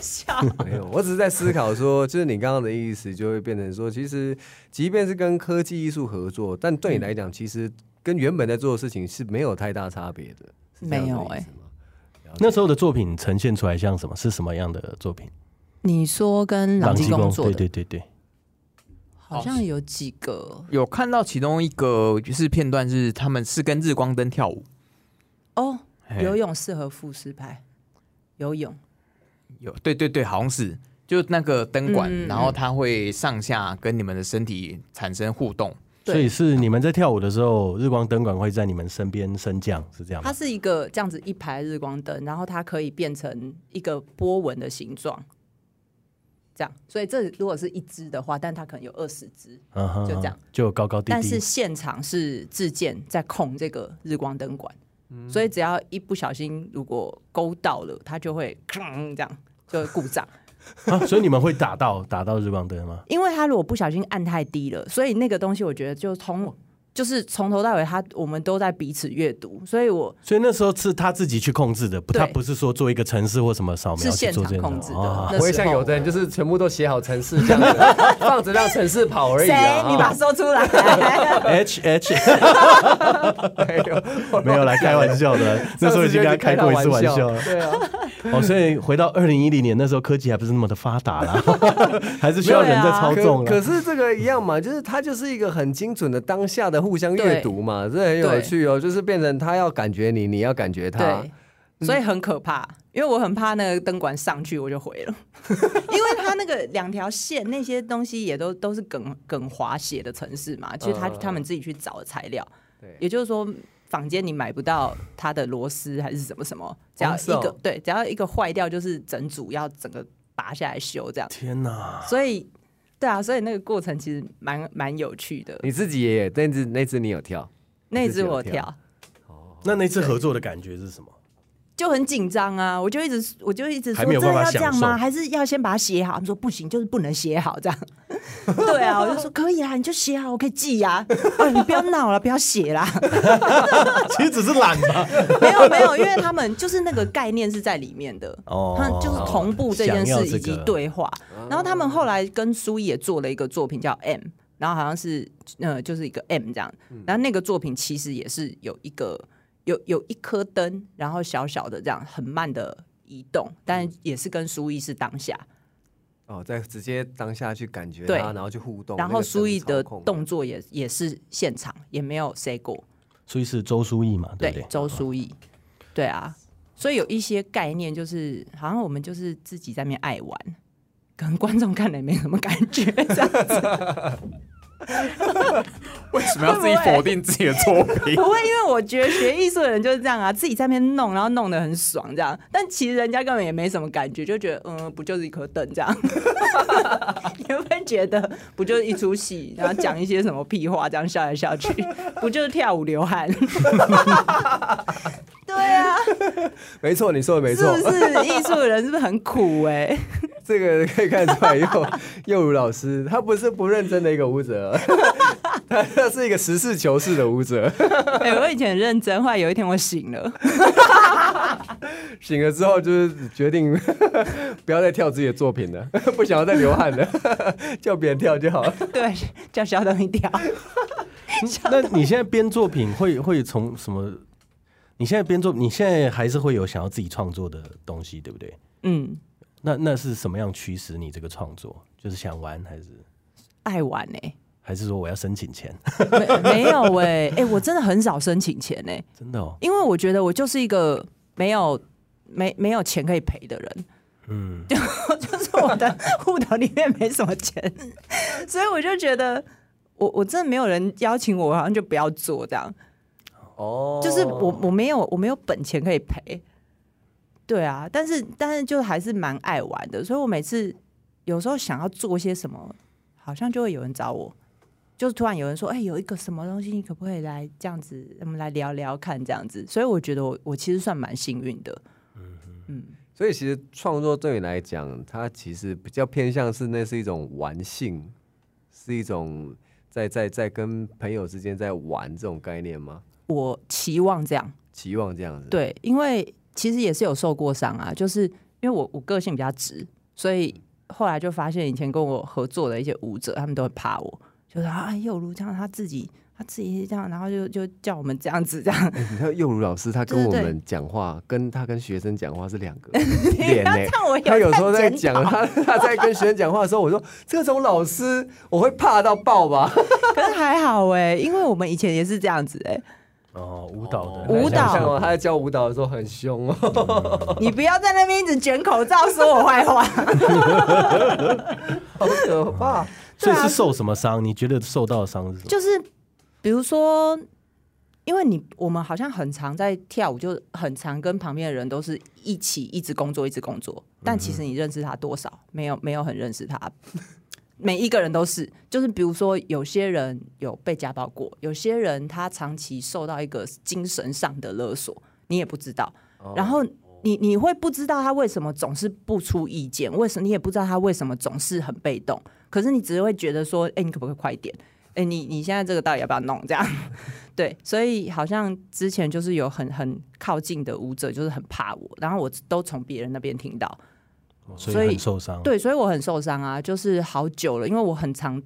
[SPEAKER 4] 笑？
[SPEAKER 2] 没有，我只是在思考说，就是你刚刚的意思就会变成说，其实即便是跟科技艺术合作，但对你来讲，其实。跟原本在做的事情是没有太大差别的，的，
[SPEAKER 4] 没有哎、欸。
[SPEAKER 1] 那时候的作品呈现出来像什么？是什么样的作品？
[SPEAKER 4] 你说跟朗基工作的？
[SPEAKER 1] 对对对对，
[SPEAKER 4] 好像有几个，
[SPEAKER 3] 有看到其中一个就是片段，是他们是跟日光灯跳舞。
[SPEAKER 4] 哦，游泳适合复式拍，游泳。
[SPEAKER 3] 有对对对，好像是。就那个灯管、嗯，然后它会上下跟你们的身体产生互动。
[SPEAKER 1] 所以是你们在跳舞的时候，日光灯管会在你们身边升降，是这样吗？
[SPEAKER 4] 它是一个这样子一排日光灯，然后它可以变成一个波纹的形状，这样。所以这如果是一支的话，但它可能有二十支，就这样，
[SPEAKER 1] 就高高低低。
[SPEAKER 4] 但是现场是自建在控这个日光灯管，所以只要一不小心如果勾到了，它就会吭这样就会故障。
[SPEAKER 1] 啊，所以你们会打到打到日光灯吗？
[SPEAKER 4] 因为它如果不小心按太低了，所以那个东西我觉得就从就是从头到尾他我们都在彼此阅读，所以我
[SPEAKER 1] 所以那时候是他自己去控制的，他不是说做一个城市或什么扫描
[SPEAKER 4] 是现场
[SPEAKER 1] 去做这件事。
[SPEAKER 4] 控制的
[SPEAKER 2] 不会像有的人就是全部都写好城市这样子，放着让城市跑而已
[SPEAKER 4] 谁？
[SPEAKER 2] 啊。
[SPEAKER 4] 你把它说出来。
[SPEAKER 1] H H
[SPEAKER 2] 没有
[SPEAKER 1] 没有来 开玩笑的，那时候已经跟他开过一次玩笑。了。
[SPEAKER 2] 对啊，
[SPEAKER 1] 哦，所以回到二零一零年那时候，科技还不是那么的发达啦，还是需要人在操纵
[SPEAKER 2] 可是这个一样嘛，就是它就是一个很精准的当下的互相阅读嘛，这很有趣哦。就是变成他要感觉你，你要感觉他，
[SPEAKER 4] 对，所以很可怕，因为我很怕那个灯管上去我就毁了，因为他那个两条线那些东西也都都是耿耿华写的城市嘛，其实他他们自己去找的材料，
[SPEAKER 2] 对。
[SPEAKER 4] 也就是说房间你买不到它的螺丝还是什么什么，只要一个、
[SPEAKER 2] 哦
[SPEAKER 4] 对，只要一个坏掉就是整组要整个拔下来修这样，
[SPEAKER 1] 天哪！
[SPEAKER 4] 所以对啊，所以那个过程其实蛮蛮有趣的。
[SPEAKER 2] 你自己也那只那只你有跳，
[SPEAKER 4] 那只我跳。
[SPEAKER 1] 那那次合作的感觉是什么？
[SPEAKER 4] 就很紧张啊！我就一直，我就一直说，真的要这
[SPEAKER 1] 样吗？
[SPEAKER 4] 还是要先把它写好？他们说不行，就是不能写好这样。对啊，我就说可以啊，你就写啊，我可以记呀、啊。啊，你不要闹了，不要写啦。
[SPEAKER 1] 其实只是懒嘛。
[SPEAKER 4] 没有没有，因为他们就是那个概念是在里面的。
[SPEAKER 1] 哦
[SPEAKER 4] 他就是同步这件事以及对话。然后他们后来跟苏也做了一个作品叫 M，然后好像是呃就是一个 M 这样。然后那个作品其实也是有一个。有有一颗灯，然后小小的这样很慢的移动，但也是跟苏伊是当下
[SPEAKER 2] 哦，在直接当下去感觉
[SPEAKER 4] 对
[SPEAKER 2] 它，然后去互动，
[SPEAKER 4] 然后苏毅的
[SPEAKER 2] 动
[SPEAKER 4] 动作也也是现场，也没有 say 过，
[SPEAKER 1] 苏毅是周书毅嘛，对不对？
[SPEAKER 4] 周苏毅，对啊，所以有一些概念就是好像我们就是自己在那边爱玩，可能观众看了也没什么感觉这样子。
[SPEAKER 3] 为什么要自己否定自己的作品？
[SPEAKER 4] 不会，因为我觉得学艺术的人就是这样啊，自己在那边弄，然后弄得很爽这样。但其实人家根本也没什么感觉，就觉得嗯，不就是一颗灯这样？你会不会觉得不就是一出戏，然后讲一些什么屁话，这样笑来笑去，不就是跳舞流汗？对啊，
[SPEAKER 2] 没错，你说的没
[SPEAKER 4] 是不
[SPEAKER 2] 错，
[SPEAKER 4] 是艺术的人是不是很苦哎、欸？
[SPEAKER 2] 这个可以看出来，又 又如老师他不是不认真的一个舞者，他他是一个实事求是的舞者。
[SPEAKER 4] 哎、欸，我以前很认真，后来有一天我醒了，
[SPEAKER 2] 醒了之后就是决定不要再跳自己的作品了，不想要再流汗了，叫别人跳就好了。
[SPEAKER 4] 对，叫小东一跳。
[SPEAKER 1] 那你现在编作品会会从什么？你现在边做，你现在还是会有想要自己创作的东西，对不对？
[SPEAKER 4] 嗯，
[SPEAKER 1] 那那是什么样驱使你这个创作？就是想玩，还是
[SPEAKER 4] 爱玩呢、欸？
[SPEAKER 1] 还是说我要申请钱？
[SPEAKER 4] 没没有哎、欸，哎、欸，我真的很少申请钱哎、欸，
[SPEAKER 1] 真的哦，
[SPEAKER 4] 因为我觉得我就是一个没有没没有钱可以赔的人，嗯，就 就是我的户头里面没什么钱，所以我就觉得我我真的没有人邀请我，我好像就不要做这样。
[SPEAKER 2] 哦，
[SPEAKER 4] 就是我我没有我没有本钱可以赔，对啊，但是但是就还是蛮爱玩的，所以我每次有时候想要做些什么，好像就会有人找我，就是突然有人说，哎、欸，有一个什么东西，你可不可以来这样子，我们来聊聊看这样子，所以我觉得我我其实算蛮幸运的，嗯嗯，
[SPEAKER 2] 所以其实创作对你来讲，它其实比较偏向是那是一种玩性，是一种在在在跟朋友之间在玩这种概念吗？
[SPEAKER 4] 我期望这样，
[SPEAKER 2] 期望这样子，
[SPEAKER 4] 对，因为其实也是有受过伤啊，就是因为我我个性比较直，所以后来就发现以前跟我合作的一些舞者，他们都会怕我，就是啊，又如这样，他自己他自己是这样，然后就就叫我们这样子这样。
[SPEAKER 2] 欸、你看佑如老师，他跟我们讲话，跟他跟学生讲话是两个 脸呢、欸。他有时候在讲他他在跟学生讲话的时候，我说这种老师我会怕到爆吧？
[SPEAKER 4] 可是还好哎、欸，因为我们以前也是这样子哎、欸。
[SPEAKER 1] 哦，舞蹈的
[SPEAKER 4] 舞蹈
[SPEAKER 2] 哦，他在教舞蹈的时候很凶哦。
[SPEAKER 4] 嗯、你不要在那边一直卷口罩说我坏话，
[SPEAKER 2] 好可怕。
[SPEAKER 1] 所以是受什么伤？你觉得受到的伤是什么？
[SPEAKER 4] 就是比如说，因为你我们好像很常在跳舞，就很常跟旁边的人都是一起一直工作，一直工作。但其实你认识他多少？没有，没有很认识他。每一个人都是，就是比如说，有些人有被家暴过，有些人他长期受到一个精神上的勒索，你也不知道。然后你你会不知道他为什么总是不出意见，为什么你也不知道他为什么总是很被动。可是你只会觉得说，哎、欸，你可不可以快一点？哎、欸，你你现在这个到底要不要弄？这样，对，所以好像之前就是有很很靠近的舞者，就是很怕我，然后我都从别人那边听到，
[SPEAKER 1] 所以很受伤。
[SPEAKER 4] 对，所以我很受伤啊，就是好久了，因为我很长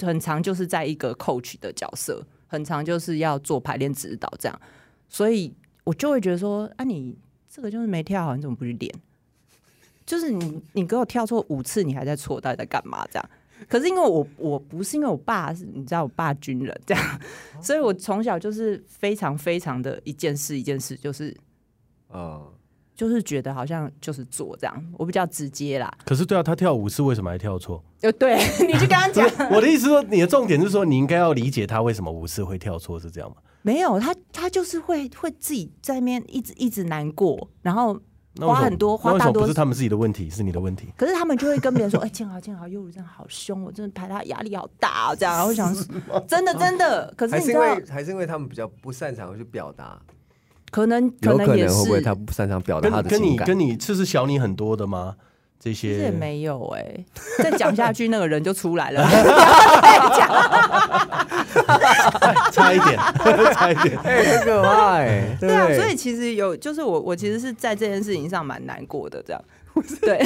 [SPEAKER 4] 很长就是在一个 coach 的角色，很长就是要做排练指导这样，所以我就会觉得说，啊，你这个就是没跳好，你怎么不去练？就是你你给我跳错五次，你还在错，到底在干嘛？这样。可是因为我我不是因为我爸是你知道我爸军人这样，所以我从小就是非常非常的一件事一件事就是，呃，就是觉得好像就是做这样，我比较直接啦。
[SPEAKER 1] 可是对啊，他跳舞是为什么还跳错？
[SPEAKER 4] 呃，对，你就跟他讲。
[SPEAKER 1] 我的意思说，你的重点是说，你应该要理解他为什么舞次会跳错，是这样吗？
[SPEAKER 4] 没有，他他就是会会自己在那边一直一直难过，然后。花很多，花大多
[SPEAKER 1] 不是他们自己的问题，是你的问题。
[SPEAKER 4] 可是他们就会跟别人说：“哎、欸，建豪，建豪，优如真的好凶，我真的排他压力好大哦。”这样，我想，真的真的。可是你知道，
[SPEAKER 2] 还是因为还是因为他们比较不擅长去表达，
[SPEAKER 4] 可能可能也是
[SPEAKER 2] 会不会他不擅长表达他的情感？
[SPEAKER 1] 跟你跟你这是小你很多的吗？这些
[SPEAKER 4] 其实也没有哎、欸，再讲下去那个人就出来了，
[SPEAKER 1] 差一点，差一点，
[SPEAKER 2] 哎、欸，很可怕哎，
[SPEAKER 4] 对啊，所以其实有，就是我我其实是在这件事情上蛮难过的，这样。对，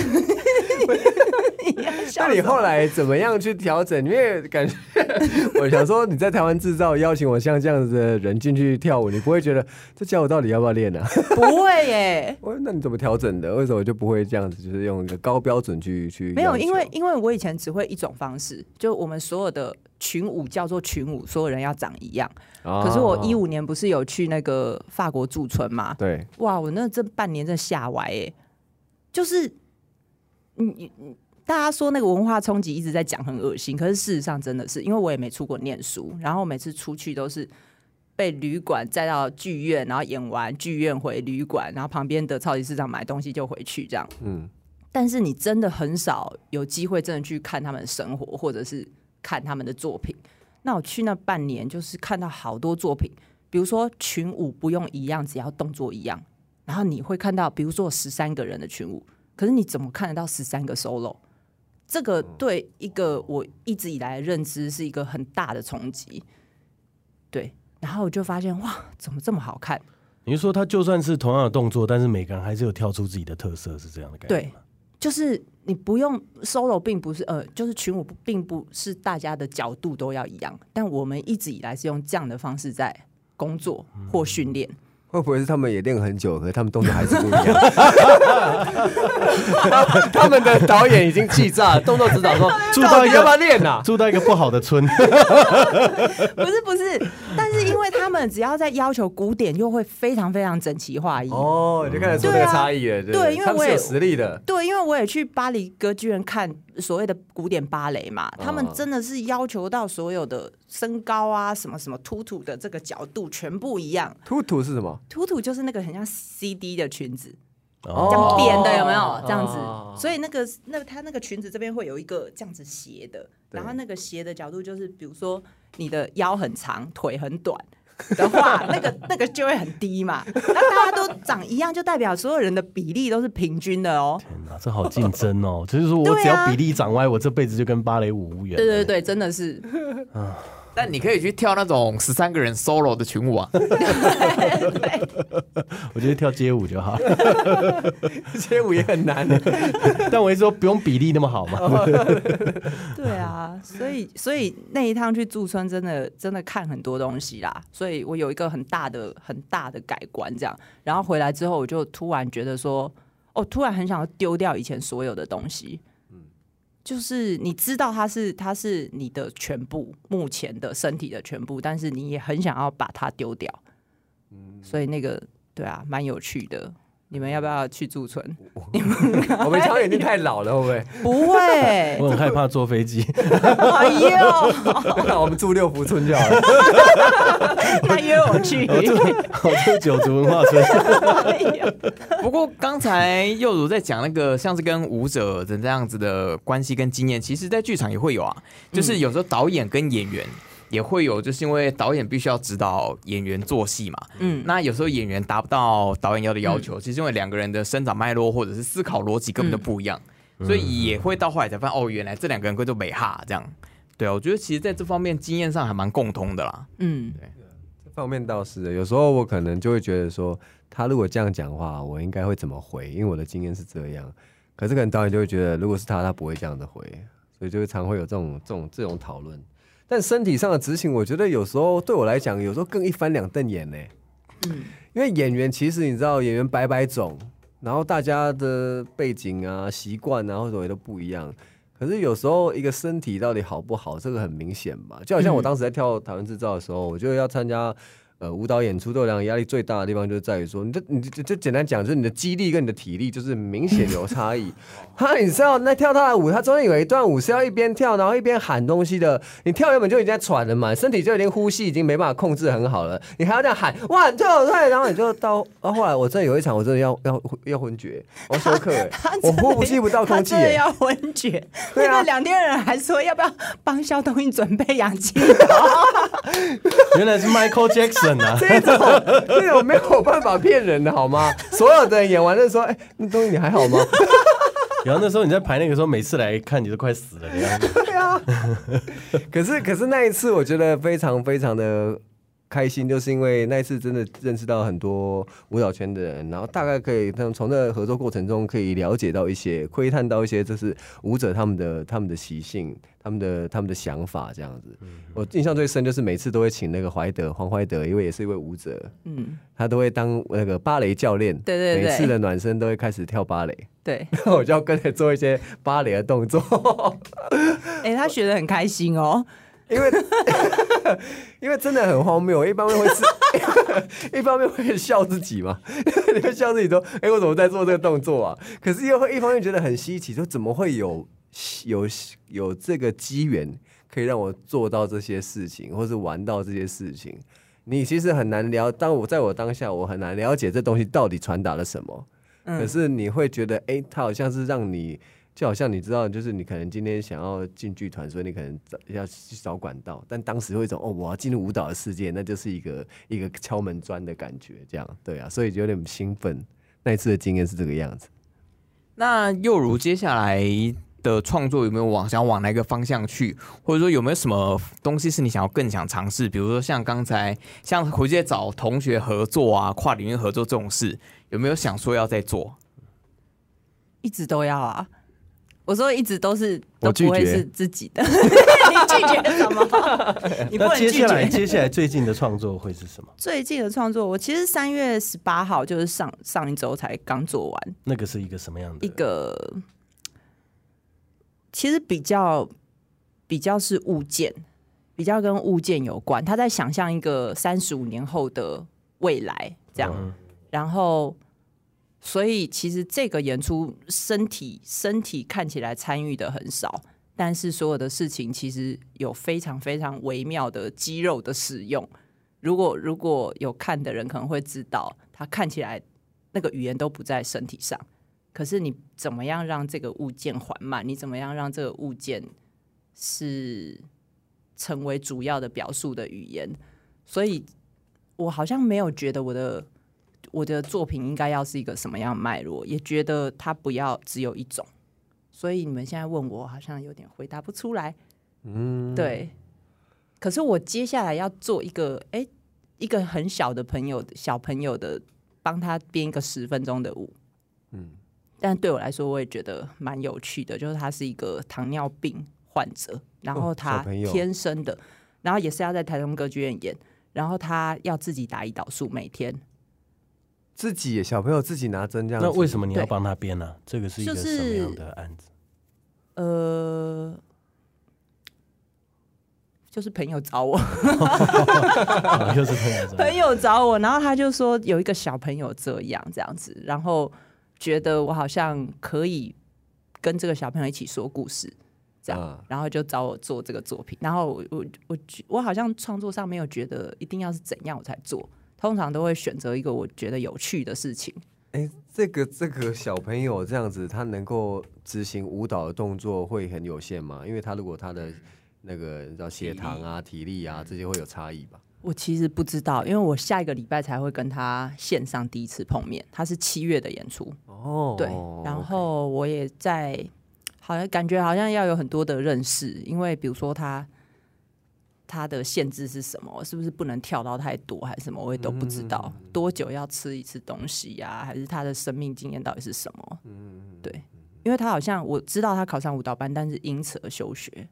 [SPEAKER 2] 那你后来怎么样去调整？因为感觉 我想说，你在台湾制造邀请我像这样子的人进去跳舞，你不会觉得这教我到底要不要练呢、啊？
[SPEAKER 4] 不会耶。
[SPEAKER 2] 我那你怎么调整的？为什么就不会这样子？就是用一个高标准去去？
[SPEAKER 4] 没有，因为因为我以前只会一种方式，就我们所有的群舞叫做群舞，所有人要长一样。哦、可是我一五年不是有去那个法国驻村嘛？
[SPEAKER 2] 对，
[SPEAKER 4] 哇，我那这半年真的吓歪哎。就是，你你大家说那个文化冲击一直在讲很恶心，可是事实上真的是，因为我也没出国念书，然后每次出去都是被旅馆载到剧院，然后演完剧院回旅馆，然后旁边的超级市场买东西就回去这样。嗯，但是你真的很少有机会真的去看他们的生活，或者是看他们的作品。那我去那半年，就是看到好多作品，比如说群舞不用一样，只要动作一样。然后你会看到，比如说十三个人的群舞，可是你怎么看得到十三个 solo？这个对一个我一直以来的认知是一个很大的冲击。对，然后我就发现哇，怎么这么好看？
[SPEAKER 1] 你是说他就算是同样的动作，但是每个人还是有跳出自己的特色，是这样的感觉？
[SPEAKER 4] 对，就是你不用 solo，并不是呃，就是群舞并不是大家的角度都要一样，但我们一直以来是用这样的方式在工作或训练。嗯
[SPEAKER 2] 会不会是他们也练很久，可是他们动作还是不一样？他们的导演已经气炸了，动作指导说：“ 住到一个要不要练啊？
[SPEAKER 1] 住到一个不好的村。”
[SPEAKER 4] 不是不是，但是因为他们只要在要求古典，又会非常非常整齐划一。
[SPEAKER 2] 哦，你就看得出这个差异了。对，
[SPEAKER 4] 对，因为我也
[SPEAKER 2] 有实力的。
[SPEAKER 4] 对，因为我也去巴黎歌剧院看所谓的古典芭蕾嘛，他们真的是要求到所有的身高啊，什么什么突突的这个角度全部一样。
[SPEAKER 2] 突突是什么？
[SPEAKER 4] 突突就是那个很像 CD 的裙子，这样扁的有没有？这样子，所以那个那他那个裙子这边会有一个这样子斜的，然后那个斜的角度就是，比如说你的腰很长，腿很短 的话，那个那个就会很低嘛。那大家都长一样，就代表所有人的比例都是平均的哦。
[SPEAKER 1] 天哪，这好竞争哦！就是说我只要比例长歪，我这辈子就跟芭蕾舞无缘。
[SPEAKER 4] 对对对，真的是。
[SPEAKER 3] 但你可以去跳那种十三个人 solo 的群舞啊！
[SPEAKER 1] 我觉得跳街舞就好，
[SPEAKER 2] 街舞也很难。
[SPEAKER 1] 但我一直说不用比例那么好嘛。
[SPEAKER 4] 对啊，所以所以那一趟去驻村真的真的看很多东西啦，所以我有一个很大的很大的改观这样。然后回来之后，我就突然觉得说，哦，突然很想要丢掉以前所有的东西。就是你知道它是它是你的全部，目前的身体的全部，但是你也很想要把它丢掉，嗯，所以那个对啊，蛮有趣的。你们要不要去驻村？你们
[SPEAKER 2] 我们超眼睛太老了，会不会？
[SPEAKER 4] 不会，
[SPEAKER 1] 我很害怕坐飞机。
[SPEAKER 4] 哎呦，
[SPEAKER 2] 那 我们住六福村就好了。
[SPEAKER 4] 他约我去，
[SPEAKER 1] 我住九族文化村。
[SPEAKER 3] 不过刚才又如在讲那个，像是跟舞者的这样子的关系跟经验，其实，在剧场也会有啊。就是有时候导演跟演员。也会有，就是因为导演必须要指导演员做戏嘛。嗯，那有时候演员达不到导演要的要求，嗯、其实因为两个人的生长脉络或者是思考逻辑根本就不一样，嗯、所以也会到后来才发现，哦，原来这两个人会做美哈这样。对啊，我觉得其实在这方面经验上还蛮共通的啦。
[SPEAKER 4] 嗯，
[SPEAKER 3] 对，
[SPEAKER 2] 这方面倒是的，有时候我可能就会觉得说，他如果这样讲话，我应该会怎么回？因为我的经验是这样。可是可能导演就会觉得，如果是他，他不会这样的回，所以就会常会有这种这种这种讨论。但身体上的执行，我觉得有时候对我来讲，有时候更一翻两瞪眼呢。嗯，因为演员其实你知道，演员百百种，然后大家的背景啊、习惯啊或者也都不一样。可是有时候一个身体到底好不好，这个很明显吧？就好像我当时在跳台湾制造的时候，我就要参加。呃，舞蹈演出对我来讲压力最大的地方，就是在于说，你这你这这简单讲，就是你的肌力跟你的体力就是明显有差异。他，你知道那跳他的舞，他中间有一段舞是要一边跳，然后一边喊东西的。你跳原本就已经在喘了嘛，身体就已经呼吸已经没办法控制很好了，你还要这样喊哇，跳对，然后你就到，啊后后来我真的有一场，我真的要要要昏厥，我要休克哎，我呼吸不到空气，
[SPEAKER 4] 要昏厥。对啊，两天人还说要不要帮肖东意准备氧气？
[SPEAKER 1] 原来是 Michael Jackson。
[SPEAKER 2] 这种这种没有办法骗人的好吗？所有的人演完的时候，哎，那东西你还好吗？
[SPEAKER 1] 然后那时候你在排那个时候，每次来看你都快死了的样子。
[SPEAKER 2] 对啊。可是可是那一次，我觉得非常非常的开心，就是因为那一次真的认识到很多舞蹈圈的人，然后大概可以从从那个合作过程中可以了解到一些，窥探到一些，就是舞者他们的他们的习性。他们的他们的想法这样子，嗯、我印象最深就是每次都会请那个怀德黄怀德，因为也是一位舞者，嗯，他都会当那个芭蕾教练，
[SPEAKER 4] 对对对，
[SPEAKER 2] 每次的暖身都会开始跳芭蕾，
[SPEAKER 4] 对，
[SPEAKER 2] 然 后我就要跟着做一些芭蕾的动作，
[SPEAKER 4] 哎、欸，他学的很开心哦，
[SPEAKER 2] 因为因为真的很荒谬，一般会是一方面会笑自己嘛，你会笑自己说，哎、欸，我怎么在做这个动作啊？可是又会一方面觉得很稀奇，说怎么会有。有有这个机缘可以让我做到这些事情，或是玩到这些事情，你其实很难了。当我在我当下，我很难了解这东西到底传达了什么。嗯、可是你会觉得，哎、欸，它好像是让你，就好像你知道，就是你可能今天想要进剧团，所以你可能找要去找管道。但当时会有一种，哦，我要进入舞蹈的世界，那就是一个一个敲门砖的感觉，这样对啊，所以就有点兴奋。那一次的经验是这个样子。
[SPEAKER 3] 那又如接下来。的创作有没有往想往哪个方向去，或者说有没有什么东西是你想要更想尝试？比如说像刚才像回去找同学合作啊，跨领域合作这种事，有没有想说要再做？
[SPEAKER 4] 一直都要啊！我说一直都是都不会是自己的，你拒绝什么？你不能。
[SPEAKER 1] 接下来接下来最近的创作会是什么？
[SPEAKER 4] 最近的创作，我其实三月十八号就是上上一周才刚做完。
[SPEAKER 1] 那个是一个什么样的？
[SPEAKER 4] 一个。其实比较比较是物件，比较跟物件有关。他在想象一个三十五年后的未来，这样。嗯、然后，所以其实这个演出身体身体看起来参与的很少，但是所有的事情其实有非常非常微妙的肌肉的使用。如果如果有看的人可能会知道，他看起来那个语言都不在身体上。可是你怎么样让这个物件缓慢？你怎么样让这个物件是成为主要的表述的语言？所以我好像没有觉得我的我的作品应该要是一个什么样脉络，也觉得它不要只有一种。所以你们现在问我，好像有点回答不出来。嗯，对。可是我接下来要做一个，哎，一个很小的朋友，小朋友的，帮他编一个十分钟的舞。嗯。但对我来说，我也觉得蛮有趣的，就是他是一个糖尿病患者，然后他天生的，然后也是要在台中歌剧院演，然后他要自己打胰岛素，每天
[SPEAKER 2] 自己小朋友自己拿针这样。
[SPEAKER 1] 那为什么你要帮他编呢？这个是一个什么样的案子？
[SPEAKER 4] 呃，就是朋友找我，
[SPEAKER 1] 又是朋友找
[SPEAKER 4] 朋友找我，然后他就说有一个小朋友这样这样子，然后。觉得我好像可以跟这个小朋友一起说故事，这样，然后就找我做这个作品。然后我我我我好像创作上没有觉得一定要是怎样我才做，通常都会选择一个我觉得有趣的事情。
[SPEAKER 2] 哎，这个这个小朋友这样子，他能够执行舞蹈的动作会很有限吗？因为他如果他的那个叫血糖啊、体力啊这些会有差异吧？
[SPEAKER 4] 我其实不知道，因为我下一个礼拜才会跟他线上第一次碰面。他是七月的演出哦，对，然后我也在好像感觉好像要有很多的认识，因为比如说他他的限制是什么，是不是不能跳到太多，还是什么，我也都不知道。多久要吃一次东西呀、啊？还是他的生命经验到底是什么？对，因为他好像我知道他考上舞蹈班，但是因此而休学，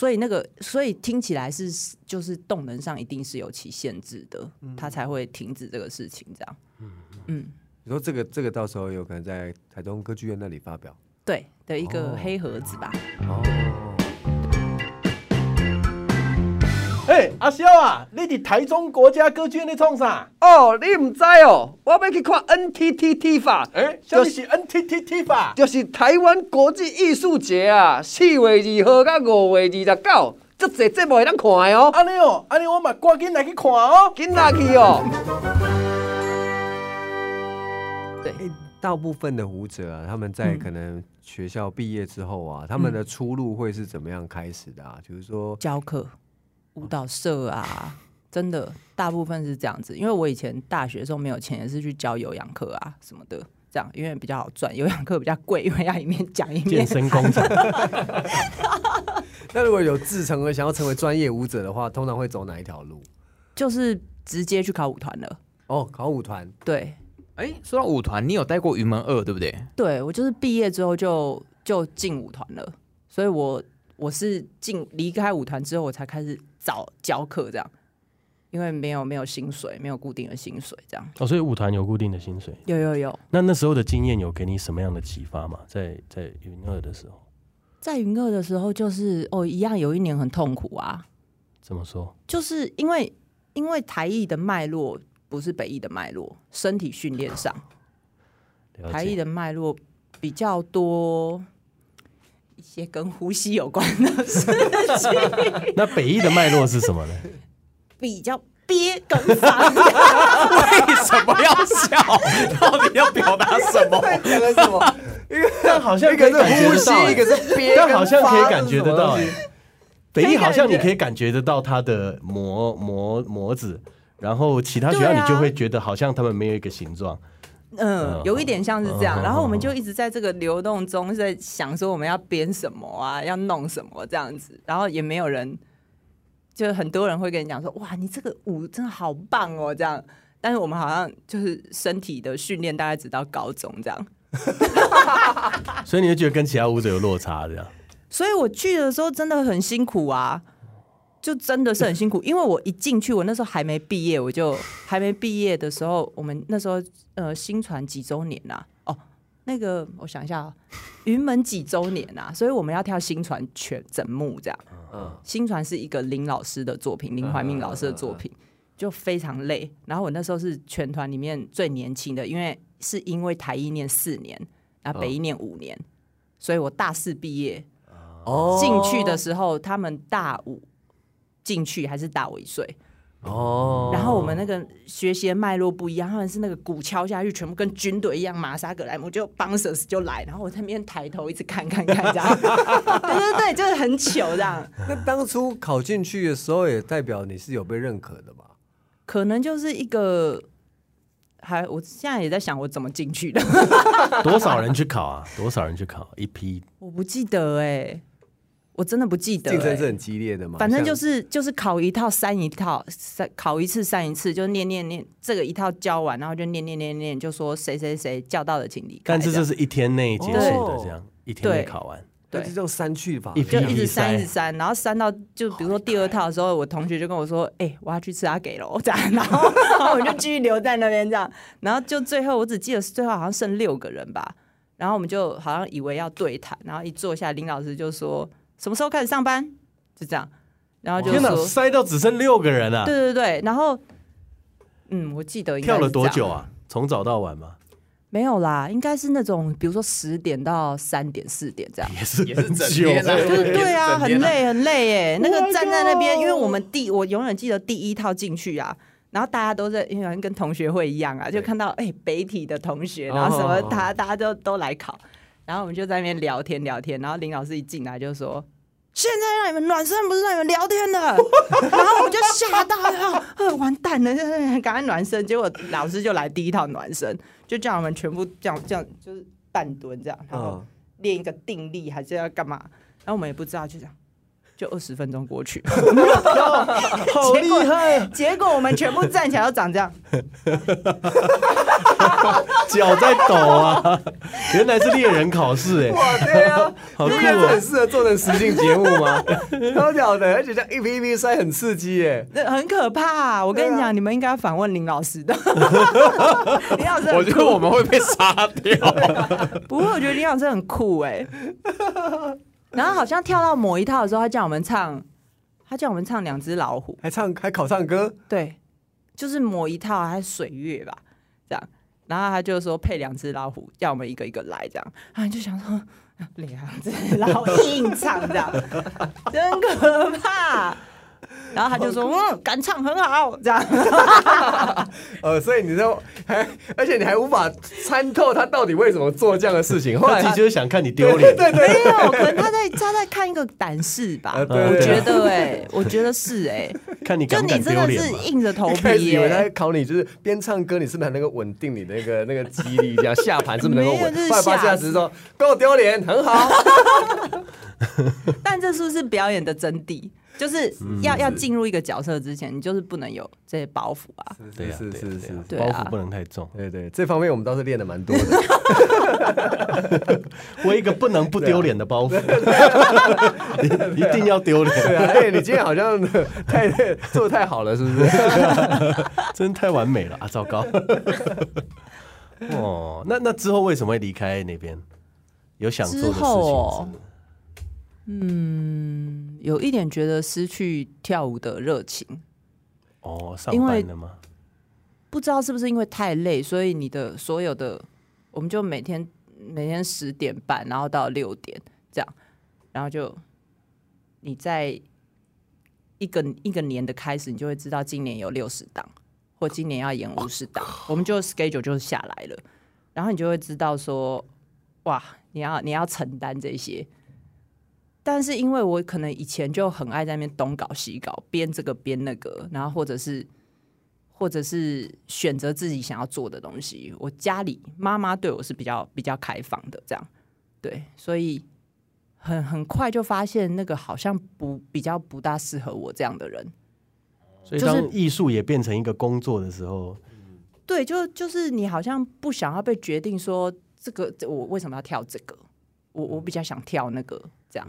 [SPEAKER 4] 所以那个所以听起来是就是动能上一定是有其限制的，他才会停止这个事情这样。嗯嗯，
[SPEAKER 2] 你说这个这个到时候有可能在台中歌剧院那里发表。
[SPEAKER 4] 对的一个黑盒子吧。
[SPEAKER 1] 哦。哎，阿萧啊，你伫台中国家歌剧院咧创啥？
[SPEAKER 5] 哦，你唔知哦，我要去看 NTTT 法。
[SPEAKER 1] 哎，什么是 NTTT 法？
[SPEAKER 5] 就是台湾国际艺术节啊，四月二号到五月二十九，这这节目会当看的哦。
[SPEAKER 1] 安尼哦，安尼我嘛赶紧来去看哦，
[SPEAKER 5] 紧来去哦。
[SPEAKER 2] 对。大部分的舞者啊，他们在可能学校毕业之后啊，嗯、他们的出路会是怎么样开始的啊？就是说
[SPEAKER 4] 教课、舞蹈社啊，真的大部分是这样子。因为我以前大学的时候没有钱，也是去教有氧课啊什么的，这样因为比较好赚。有氧课比较贵，因为要一面讲一面
[SPEAKER 1] 健身工程。
[SPEAKER 2] 那如果有志成而想要成为专业舞者的话，通常会走哪一条路？
[SPEAKER 4] 就是直接去考舞团了。
[SPEAKER 2] 哦，考舞团，
[SPEAKER 4] 对。
[SPEAKER 3] 哎，说到舞团，你有带过云门二对不对？
[SPEAKER 4] 对，我就是毕业之后就就进舞团了，所以我我是进离开舞团之后，我才开始找教课这样，因为没有没有薪水，没有固定的薪水这样。
[SPEAKER 1] 哦，所以舞团有固定的薪水？
[SPEAKER 4] 有有有。
[SPEAKER 1] 那那时候的经验有给你什么样的启发吗？在在云二的时候，
[SPEAKER 4] 在云二的时候就是哦，一样有一年很痛苦啊。
[SPEAKER 1] 怎么说？
[SPEAKER 4] 就是因为因为台艺的脉络。不是北艺的脉络，身体训练上，台艺的脉络比较多一些跟呼吸有关的事情。
[SPEAKER 1] 那北艺的脉络是什么呢？
[SPEAKER 4] 比较憋跟发，
[SPEAKER 3] 为什么要笑？到底要表达什么？
[SPEAKER 5] 讲了什么？
[SPEAKER 1] 一个好像一个是呼吸，一个是憋，但好像可以感觉得到。北艺好像你可以感觉得到它的模模模子。然后其他学校你就会觉得好像他们没有一个形状，
[SPEAKER 4] 嗯，有一点像是这样。然后我们就一直在这个流动中在想说我们要编什么啊，要弄什么这样子。然后也没有人，就很多人会跟你讲说，哇，你这个舞真的好棒哦，这样。但是我们好像就是身体的训练大概只到高中这样，
[SPEAKER 1] 所以你就觉得跟其他舞者有落差这样。
[SPEAKER 4] 所以我去的时候真的很辛苦啊。就真的是很辛苦，因为我一进去，我那时候还没毕业，我就 还没毕业的时候，我们那时候呃新传几周年呐、啊？哦，那个我想一下，云门几周年呐、啊？所以我们要跳新传全整幕这样。嗯，新传是一个林老师的作品，林怀民老师的作品，就非常累。然后我那时候是全团里面最年轻的，因为是因为台一念四年，然后北一念五年，所以我大四毕业。哦，进去的时候他们大五。进去还是大我一岁哦，然后我们那个学习的脉络不一样，他们是那个鼓敲下去，全部跟军队一样，马萨格莱姆就 bouncers 就来，然后我在那边抬头一直看看看这样，对对对，就是很糗这样。
[SPEAKER 2] 那当初考进去的时候，也代表你是有被认可的吧？
[SPEAKER 4] 可能就是一个，还我现在也在想我怎么进去的，
[SPEAKER 1] 多少人去考啊？多少人去考？一批？
[SPEAKER 4] 我不记得哎、欸。我真的不记得、欸，
[SPEAKER 2] 竞争是很激烈的嘛。
[SPEAKER 4] 反正就是就是考一套删一套，删考一次删一次，就念念念，这个一套教完，然后就念念念念，就说谁谁谁叫到的，请离开。
[SPEAKER 1] 但是这是一天内结束的，这样一天内考完，
[SPEAKER 2] 对，就这种删去法，
[SPEAKER 1] 就
[SPEAKER 4] 一直删一直删，然后删到就比如说第二套的时候，我同学就跟我说：“哎、欸，我要去吃阿给了。”这样，然后然后我就继续留在那边这样，然后就最后我只记得最后好像剩六个人吧，然后我们就好像以为要对谈，然后一坐下，林老师就说。什么时候开始上班？就这样，然后就说
[SPEAKER 1] 塞到只剩六个人了。
[SPEAKER 4] 对对对，然后嗯，我记得
[SPEAKER 1] 跳了多久啊？从早到晚吗？
[SPEAKER 4] 没有啦，应该是那种比如说十点到三点四点这样，
[SPEAKER 1] 也是
[SPEAKER 3] 也是整天啊，
[SPEAKER 4] 对对啊，很累很累耶。那个站在那边，因为我们第我永远记得第一套进去啊，然后大家都在，因为跟同学会一样啊，就看到哎北体的同学，然后什么他大家都都来考。然后我们就在那边聊天聊天，然后林老师一进来就说：“现在让你们暖身，不是让你们聊天的。”然后我就吓到了，呃，完蛋了，就 是赶快暖身。结果老师就来第一套暖身，就叫我们全部这样这样，就是半蹲这样，然后练一个定力，还是要干嘛？然后我们也不知道，就这样。就二十分钟过去，
[SPEAKER 1] 好厉害！
[SPEAKER 4] 结果我们全部站起来要长这样，
[SPEAKER 1] 脚在抖啊！原来是猎人考试哎！
[SPEAKER 2] 哇，对啊，
[SPEAKER 1] 好酷
[SPEAKER 2] 这很
[SPEAKER 1] 哦！
[SPEAKER 2] 适合做成实境节目吗？超屌的，而且这样一瓶一瓶塞很刺激耶。
[SPEAKER 4] 那很可怕。我跟你讲，你们应该要访问林老师的。林老师，
[SPEAKER 3] 我觉得我们会被杀掉。
[SPEAKER 4] 不会，我觉得林老师很酷哎。然后好像跳到某一套的时候，他叫我们唱，他叫我们唱两只老虎，
[SPEAKER 2] 还唱还考唱歌，
[SPEAKER 4] 对，就是某一套还是水月吧，这样。然后他就说配两只老虎，叫我们一个一个来这样。啊，你就想说两只老虎硬唱这样，真可怕。然后他就说：“嗯，敢唱很好。”这样，
[SPEAKER 2] 呃，所以你说还，而且你还无法参透他到底为什么做这样的事情。后来他
[SPEAKER 1] 他就是想看你丢脸，
[SPEAKER 2] 对对对，
[SPEAKER 4] 没有，可能他在他在看一个胆识吧。我觉得哎，我觉得 是哎，
[SPEAKER 1] 看你
[SPEAKER 4] 就
[SPEAKER 1] 敢不敢丢
[SPEAKER 4] 你真的是
[SPEAKER 1] 脸。
[SPEAKER 4] 硬着
[SPEAKER 2] 头
[SPEAKER 4] 皮
[SPEAKER 2] 以为他在。考你，就是边唱歌，你是不是还能够稳定你的那个那个肌力，这样下盘是不是能够稳？
[SPEAKER 4] 没有就是
[SPEAKER 2] 后来发现他只是说够丢脸，很好。
[SPEAKER 4] 但这是不是表演的真谛？就是要要进入一个角色之前，你就是不能有这些包袱啊。
[SPEAKER 1] 对呀，
[SPEAKER 2] 是是是
[SPEAKER 1] 对呀对呀
[SPEAKER 4] 对啊
[SPEAKER 1] 包袱不能太重。
[SPEAKER 2] 对对，这方面我们倒是练的蛮多的。
[SPEAKER 1] 我一个不能不丢脸的包袱，一定要丢
[SPEAKER 2] 对
[SPEAKER 1] 脸，
[SPEAKER 2] 啊，哎，你今天好像 太做的太好了，是不是？
[SPEAKER 1] 真太完美了啊！糟糕。哦，那那之后为什么会离开那边？有想做的事情
[SPEAKER 4] 嗯，有一点觉得失去跳舞的热情，
[SPEAKER 1] 哦，上班了吗？
[SPEAKER 4] 不知道是不是因为太累，所以你的所有的，我们就每天每天十点半，然后到六点这样，然后就你在一个一个年的开始，你就会知道今年有六十档，或今年要演五十档，我们就 schedule 就下来了，然后你就会知道说，哇，你要你要承担这些。但是因为我可能以前就很爱在那边东搞西搞，编这个编那个，然后或者是或者是选择自己想要做的东西。我家里妈妈对我是比较比较开放的，这样对，所以很很快就发现那个好像不比较不大适合我这样的人。
[SPEAKER 1] 所以
[SPEAKER 4] 就是
[SPEAKER 1] 当艺术也变成一个工作的时候，
[SPEAKER 4] 对，就就是你好像不想要被决定说这个我为什么要跳这个，我我比较想跳那个这样，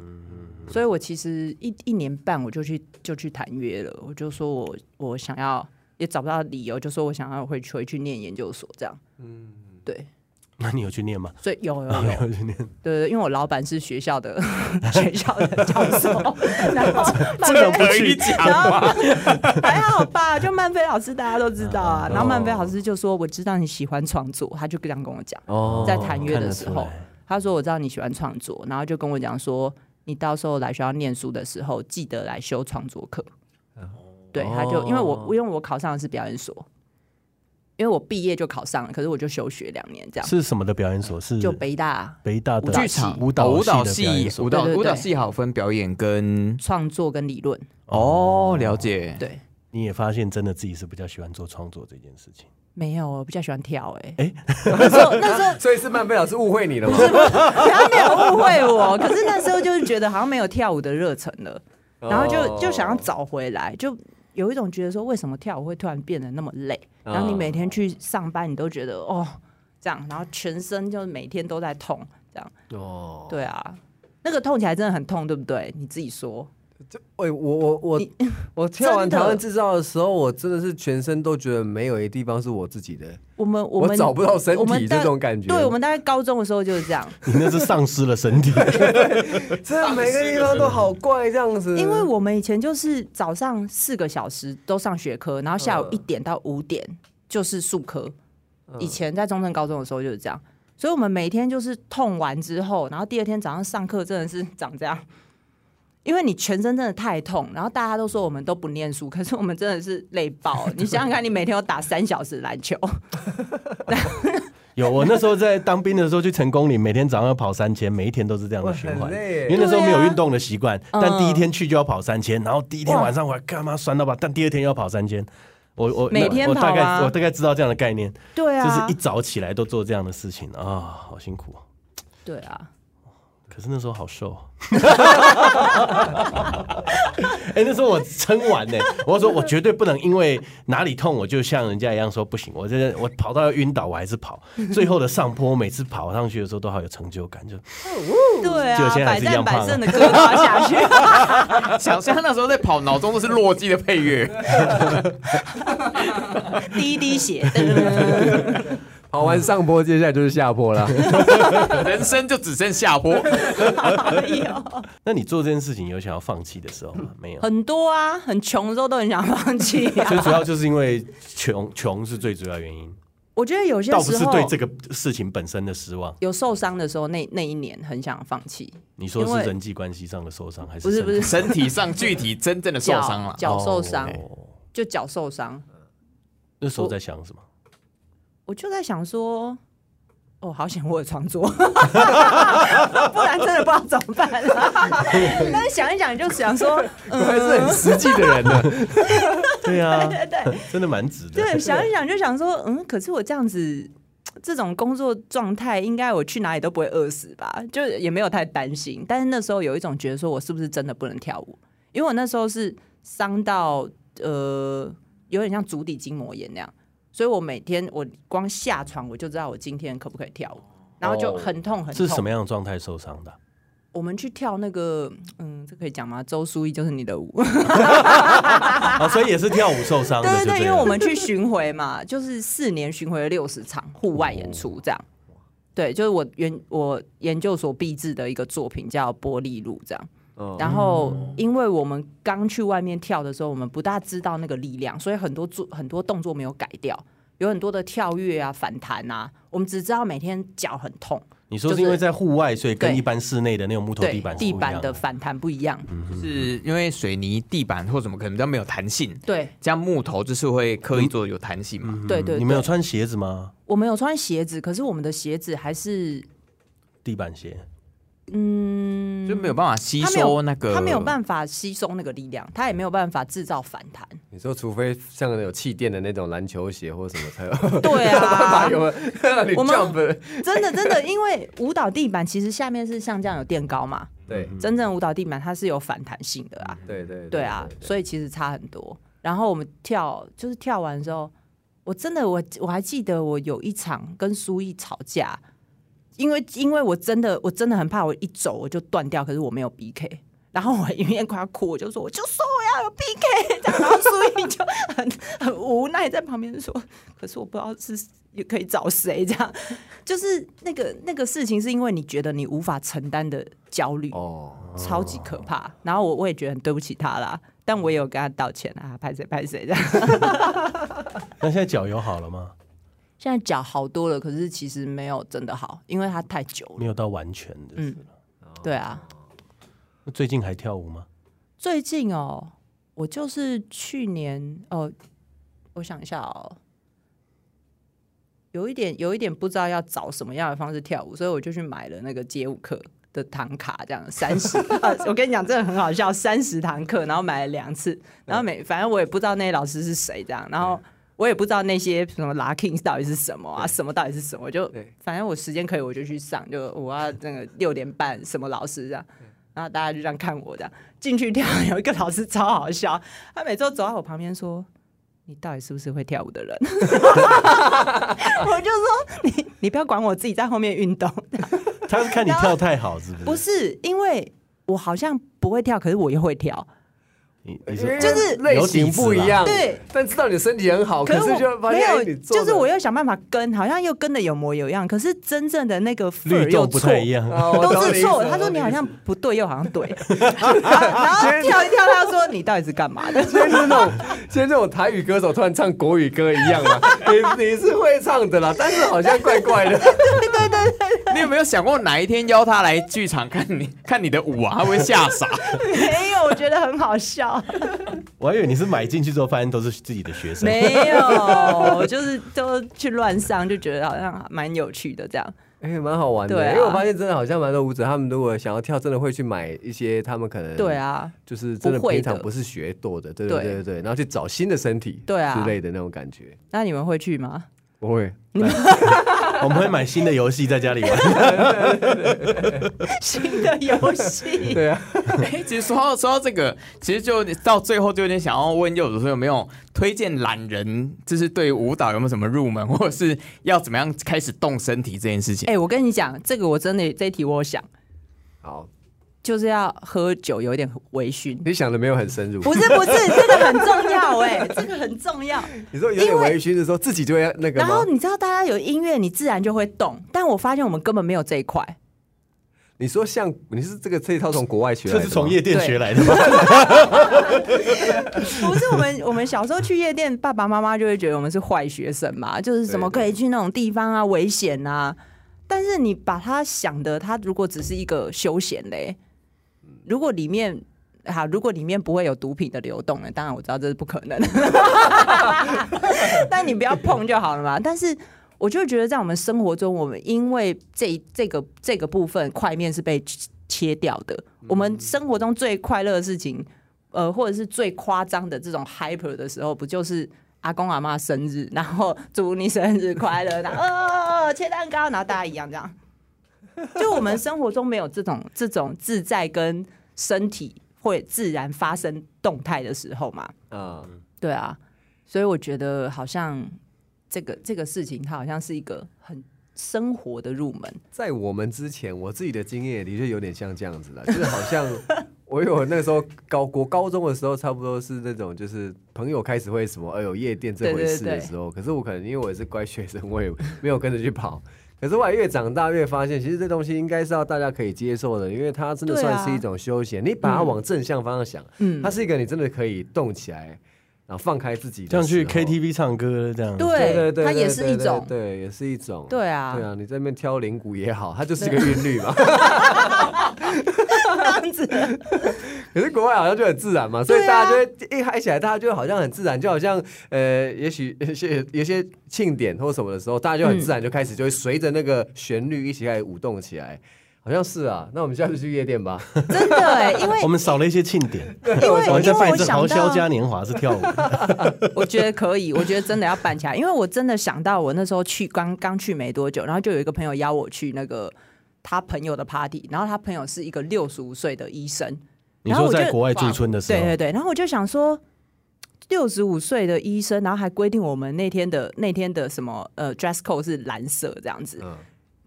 [SPEAKER 4] 所以我其实一一年半我就去就去谈约了，我就说我我想要也找不到理由，就说我想要回去回去念研究所这样，嗯，对，
[SPEAKER 1] 那你有去念吗？
[SPEAKER 4] 所以有有有，
[SPEAKER 1] 有去念，
[SPEAKER 4] 对对，因为我老板是学校的 学校的教授，然后
[SPEAKER 1] 这个不去
[SPEAKER 3] 可以
[SPEAKER 4] 讲 还好吧，就曼飞老师大家都知道啊。然后曼飞老师就说：“我知道你喜欢创作。”他就这样跟我讲，
[SPEAKER 2] 哦
[SPEAKER 4] 在谈约的时候他说：“我知道你喜欢创作。”然后就跟我讲说：“你到时候来学校念书的时候，记得来修创作课。”对，他就因为我因为我考上的是表演所，因为我毕业就考上了，可是我就休学两年这样。
[SPEAKER 1] 是什么的表演所？是
[SPEAKER 4] 就北大
[SPEAKER 1] 北大的
[SPEAKER 4] 舞蹈系
[SPEAKER 1] 舞蹈
[SPEAKER 3] 舞蹈
[SPEAKER 1] 系
[SPEAKER 3] 舞蹈舞蹈系好分表演跟
[SPEAKER 4] 创作跟理论，
[SPEAKER 3] 哦，了解。
[SPEAKER 4] 对，
[SPEAKER 1] 你也发现真的自己是比较喜欢做创作这件事情。
[SPEAKER 4] 没有，我比较喜欢跳、欸。
[SPEAKER 1] 哎
[SPEAKER 4] 哎，那时候那时候
[SPEAKER 2] 所以是曼飞老师误会你了吗？
[SPEAKER 4] 他没有误会我，可是那时候就是觉得好像没有跳舞的热忱了，然后就就想要找回来，就有一种觉得说，为什么跳舞会突然变得那么累？然后你每天去上班，你都觉得哦这样，然后全身就每天都在痛，这样。
[SPEAKER 2] 哦，
[SPEAKER 4] 对啊，那个痛起来真的很痛，对不对？你自己说。
[SPEAKER 2] 喂，我我我 我跳完台湾制造的时候，我真的是全身都觉得没有一地方是我自己的，
[SPEAKER 4] 我们我们
[SPEAKER 2] 我找不到身体
[SPEAKER 4] 我们大
[SPEAKER 2] 这种感觉。
[SPEAKER 4] 对，我们大概高中的时候就是这样，
[SPEAKER 1] 你那是丧失了身体，
[SPEAKER 2] 真的每个地方都好怪这样子。
[SPEAKER 4] 因为我们以前就是早上四个小时都上学科，然后下午
[SPEAKER 2] 嗯
[SPEAKER 4] 一点到五点就是数科。以前在中正高中的时候就是这样，所以我们每天就是痛完之后，然后第二天早上上课真的是长这样，因为你全身真的太痛，然后大家都说我们都不念书，可是我们真的是累爆。你想想看，你每天要打三小时篮球，
[SPEAKER 1] 有我那时候在当兵的时候去成功岭，每天早上要跑三千，每一天都是这样的循
[SPEAKER 2] 环。
[SPEAKER 1] 因为那时候没有运动的习惯，
[SPEAKER 4] 嗯
[SPEAKER 1] 但第一天去就要跑三千，然后第一天晚上我还干嘛酸到吧，但第二天又要跑三千。我我
[SPEAKER 4] 每天
[SPEAKER 1] 我大概我大概知道这样的概念，
[SPEAKER 4] 对啊，
[SPEAKER 1] 就是一早起来都做这样的事情啊，好辛苦哦。
[SPEAKER 4] 对啊，
[SPEAKER 1] 可是那时候好瘦。哎、欸，那时候我撑完呢，我说我绝对不能因为哪里痛，我就像人家一样说不行。我这我跑到要晕倒，我还是跑。最后的上坡，每次跑上去的时候都好有成就感，就
[SPEAKER 4] 对啊，
[SPEAKER 1] 就现在还是一样胖
[SPEAKER 4] 百战百胜的歌滑下去。
[SPEAKER 3] 想象那时候在跑，脑中都是洛基的配乐，
[SPEAKER 4] 滴滴血。
[SPEAKER 2] 跑完上坡，接下来就是下坡了。
[SPEAKER 3] 人生就只剩下坡。
[SPEAKER 1] 那你做这件事情有想要放弃的时候吗？没有。
[SPEAKER 4] 很多啊，很穷的时候都很想放弃啊。
[SPEAKER 1] 最主要就是因为穷，穷是最主要原因。
[SPEAKER 4] 我觉得有些时候
[SPEAKER 1] 倒不是对这个事情本身的失望。
[SPEAKER 4] 有受伤的时候，那那一年很想放弃。
[SPEAKER 1] 你说是人际关系上的受伤，还是
[SPEAKER 4] 不是不是
[SPEAKER 3] 身体上具体真正的受伤了？
[SPEAKER 4] 脚受伤，就脚受伤。
[SPEAKER 1] 那时候在想什么？
[SPEAKER 4] 我就在想说，哦，好险我有创作，不然真的不知道怎么办了。但是想一想，就想说，
[SPEAKER 2] 嗯，还是很实际的人呢。
[SPEAKER 1] 对啊，
[SPEAKER 4] 对对对，
[SPEAKER 1] 真的蛮值的。
[SPEAKER 4] 对，想一想就想说，嗯，可是我这样子，这种工作状态，应该我去哪里都不会饿死吧？就也没有太担心。但是那时候有一种觉得，说我是不是真的不能跳舞？因为我那时候是伤到呃，有点像足底筋膜炎那样。所以我每天我光下床我就知道我今天可不可以跳舞，然后就很痛很痛。
[SPEAKER 1] 是什么样的状态受伤的？
[SPEAKER 4] 我们去跳那个，嗯，这可以讲吗？周书毅就是你的舞，
[SPEAKER 1] 啊，所以也是跳舞受伤的。
[SPEAKER 4] 对对对，因为我们去巡回嘛，就是四年巡回了六十场户外演出，这样。对，就是我研我研究所毕制的一个作品叫《玻璃路》这样。然后，因为我们刚去外面跳的时候，我们不大知道那个力量，所以很多做很多动作没有改掉，有很多的跳跃啊、反弹啊，我们只知道每天脚很痛。
[SPEAKER 1] 你说是因为在户外，所以跟一般室内的那种木头地板
[SPEAKER 4] 地板的反弹不一样，
[SPEAKER 3] 是因为水泥地板或什么可能比较没有弹性。
[SPEAKER 4] 对，
[SPEAKER 3] 这样木头就是会刻意做有弹性嘛。
[SPEAKER 4] 对对。
[SPEAKER 1] 你们有穿鞋子吗？
[SPEAKER 4] 我们有穿鞋子，可是我们的鞋子还是
[SPEAKER 1] 地板鞋。
[SPEAKER 4] 嗯，
[SPEAKER 3] 就没有办法吸收那个，
[SPEAKER 4] 他没有办法吸收那个力量，他也没有办法制造反弹。
[SPEAKER 2] 你说，除非像有气垫的那种篮球鞋或什么才有。
[SPEAKER 4] 对啊，
[SPEAKER 2] 有
[SPEAKER 4] 我们 真的真的，因为舞蹈地板其实下面是像这样有垫高嘛。
[SPEAKER 2] 对，
[SPEAKER 4] 真正舞蹈地板它是有反弹性的啊。
[SPEAKER 2] 对对
[SPEAKER 4] 对啊，所以其实差很多。然后我们跳，就是跳完之后，我真的我我还记得我有一场跟苏毅吵架。因为因为我真的我真的很怕我一走我就断掉，可是我没有 BK，然后我一面快要哭，我就说我就说我要有 BK，这样，然后苏毅就很很无奈在旁边说，可是我不知道是也可以找谁？这样，就是那个那个事情是因为你觉得你无法承担的焦虑哦，超级可怕，然后我我也觉得很对不起他啦，但我也有跟他道歉啊，拍谁拍谁这样。
[SPEAKER 1] 那现在脚有好了吗？
[SPEAKER 4] 现在脚好多了，可是其实没有真的好，因为它太久了，
[SPEAKER 1] 没有到完全的。嗯，
[SPEAKER 4] 对啊。
[SPEAKER 1] 那最近还跳舞吗？
[SPEAKER 4] 最近哦，我就是去年哦，我想一下哦，有一点有一点不知道要找什么样的方式跳舞，所以我就去买了那个街舞课的堂卡，这样三十。我跟你讲，真的很好笑，三十堂课，然后买了两次，然后每反正我也不知道那些老师是谁，这样，然后。我也不知道那些什么 locking 到底是什么啊，什么到底是什么，就反正我时间可以我就去上，就我要那个六点半什么老师这样，然后大家就这样看我这样进去跳，有一个老师超好笑，他每次都走在我旁边说：“你到底是不是会跳舞的人？” 我就说：“你你不要管我自己在后面运动。”
[SPEAKER 1] 他是看你跳太好是不是？
[SPEAKER 4] 不是，因为我好像不会跳，可是我又会跳。
[SPEAKER 1] 你你说
[SPEAKER 4] 就是
[SPEAKER 2] 类型不一样，
[SPEAKER 4] 对，
[SPEAKER 2] 但知道你身体很好，可是就发现
[SPEAKER 4] 没有，就是我又想办法跟，好像又跟的有模有样，可是真正的那个
[SPEAKER 1] 律动不太一样，
[SPEAKER 4] 都是错。他说你好像不对，又好像对，然后跳一跳，他说你到底是干嘛的？
[SPEAKER 2] 现在是那种，现在这种台语歌手突然唱国语歌一样嘛？你你是会唱的啦，但是好像怪怪的。
[SPEAKER 4] 对对对对，
[SPEAKER 3] 你有没有想过哪一天邀他来剧场看你看你的舞啊？他会吓傻？
[SPEAKER 4] 没有，我觉得很好笑。
[SPEAKER 1] 我还以为你是买进去之后发现都是自己的学生，
[SPEAKER 4] 没有，就是都去乱上，就觉得好像蛮有趣的这样，
[SPEAKER 2] 哎、欸，蛮好玩的。啊、因为我发现真的好像蛮多舞者，他们如果想要跳，真的会去买一些他们可能对啊，就是真的平常不是学多的，对对对对对，然后去找新的身体对啊。之类的那种感觉。
[SPEAKER 4] 那你们会去吗？
[SPEAKER 2] 不会。
[SPEAKER 1] 我们会买新的游戏在家里玩。
[SPEAKER 4] 新的游戏，
[SPEAKER 2] 对啊。
[SPEAKER 3] 哎，其实说到说到这个，其实就到最后就有点想要问柚子说有没有推荐懒人，就是对舞蹈有没有什么入门，或者是要怎么样开始动身体这件事情？
[SPEAKER 4] 哎，我跟你讲，这个我真的这一题我想。
[SPEAKER 2] 好。
[SPEAKER 4] 就是要喝酒，有一点微醺。
[SPEAKER 2] 你想的没有很深入。
[SPEAKER 4] 不是不是，这个很重要哎，这个很重要。
[SPEAKER 2] 你说有点微醺的时候，自己就会那个。
[SPEAKER 4] 然后你知道，大家有音乐，你自然就会动。但我发现我们根本没有这一块。
[SPEAKER 2] 你说像你是这个这一套从国外学来的，
[SPEAKER 1] 这是从夜店学来的吗？
[SPEAKER 4] 不是，我们我们小时候去夜店，爸爸妈妈就会觉得我们是坏学生嘛，就是怎么可以去那种地方啊，危险啊。但是你把他想的，他如果只是一个休闲嘞。如果里面好，如果里面不会有毒品的流动呢？当然我知道这是不可能，但你不要碰就好了嘛。但是我就觉得在我们生活中，我们因为这这个这个部分块面是被切掉的。我们生活中最快乐的事情，呃，或者是最夸张的这种 hyper 的时候，不就是阿公阿妈生日，然后祝你生日快乐，然后哦切蛋糕，然后大家一样这样。就我们生活中没有这种这种自在跟身体会自然发生动态的时候嘛？嗯，对啊，所以我觉得好像这个这个事情，它好像是一个很生活的入门。
[SPEAKER 2] 在我们之前，我自己的经验的确有点像这样子的，就是好像我有那时候高国高中的时候，差不多是那种就是朋友开始会什么，哎呦夜店这回事的时候，可是我可能因为我也是乖学生，我也没有跟着去跑。可是我越长大越发现，其实这东西应该是要大家可以接受的，因为它真的算是一种休闲。你把它往正向方向想，它是一个你真的可以动起来，然后放开自己，
[SPEAKER 1] 像去 KTV 唱歌这样。
[SPEAKER 4] 对对对，对，它也是一种，
[SPEAKER 2] 对，也是一种。
[SPEAKER 4] 对啊，
[SPEAKER 2] 对啊，你在那边挑铃鼓也好，它就是一个韵律嘛。
[SPEAKER 4] 这样子，
[SPEAKER 2] 可是国外好像就很自然嘛，所以大家就会一嗨起来，大家就好像很自然，就好像呃，也许 有些有些庆典或什么的时候，大家就很自然就开始就会随着那个旋律一起开始舞动起来，好像是啊。那我们下次去夜店吧。
[SPEAKER 4] 真的哎，因为
[SPEAKER 1] 我们少了一些庆典，
[SPEAKER 4] 因为我
[SPEAKER 1] 们在办一次豪销嘉年华是跳舞。
[SPEAKER 4] 我觉得可以，我觉得真的要办起来，因为我真的想到我那时候去刚刚去没多久，然后就有一个朋友邀我去那个。他朋友的 party，然后他朋友是一个六十五岁的医生。
[SPEAKER 1] 你说在国外驻村的时候，
[SPEAKER 4] 对对对，然后我就想说，六十五岁的医生，然后还规定我们那天的那天的什么呃 dress code 是蓝色这样子。嗯。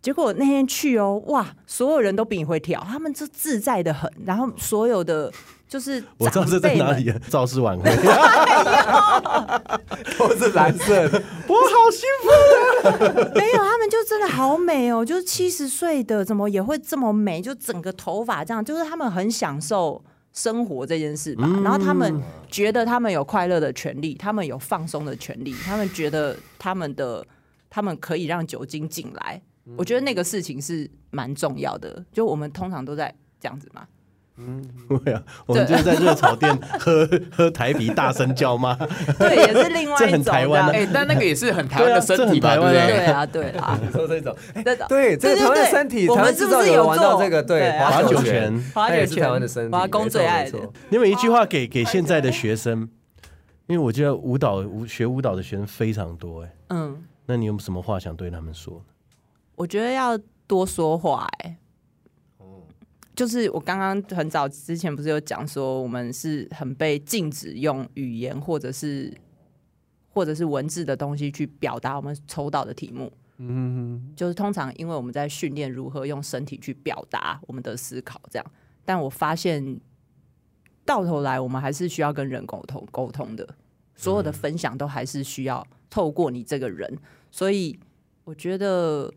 [SPEAKER 4] 结果那天去哦，哇，所有人都比你会跳，他们就自在的很，然后所有的。就是
[SPEAKER 1] 我知道这在哪里啊？造势晚会
[SPEAKER 2] 都是蓝色的，
[SPEAKER 1] 我好幸福啊！
[SPEAKER 4] 没有，他们就真的好美哦，就是七十岁的怎么也会这么美？就整个头发这样，就是他们很享受生活这件事吧。然后他们觉得他们有快乐的权利，他们有放松的权利，他们觉得他们的他们可以让酒精进来。我觉得那个事情是蛮重要的。就我们通常都在这样子嘛。
[SPEAKER 1] 嗯，对啊，我们就是在热炒店喝喝台啤，大声叫吗？
[SPEAKER 4] 对，也是另外一 种。
[SPEAKER 1] 台湾的，
[SPEAKER 3] 哎，但那个也是很台湾的身体吧？对
[SPEAKER 4] 对啊，对啊，
[SPEAKER 2] 说这种，对，这个台湾的身体，
[SPEAKER 4] 我们是不是有玩到这个？
[SPEAKER 2] 对，
[SPEAKER 1] 划酒泉，
[SPEAKER 4] 划酒
[SPEAKER 2] 拳，台湾的身体，
[SPEAKER 4] 华工最爱的。
[SPEAKER 1] 你有一句话给给现在的学生，因为我觉得舞蹈舞学舞蹈的学生非常多，哎，嗯，那你有什么话想对他们说？
[SPEAKER 4] 我觉得要多说话，哎。就是我刚刚很早之前不是有讲说，我们是很被禁止用语言或者是或者是文字的东西去表达我们抽到的题目。嗯，就是通常因为我们在训练如何用身体去表达我们的思考，这样。但我发现到头来，我们还是需要跟人沟通沟通的，所有的分享都还是需要透过你这个人。所以我觉得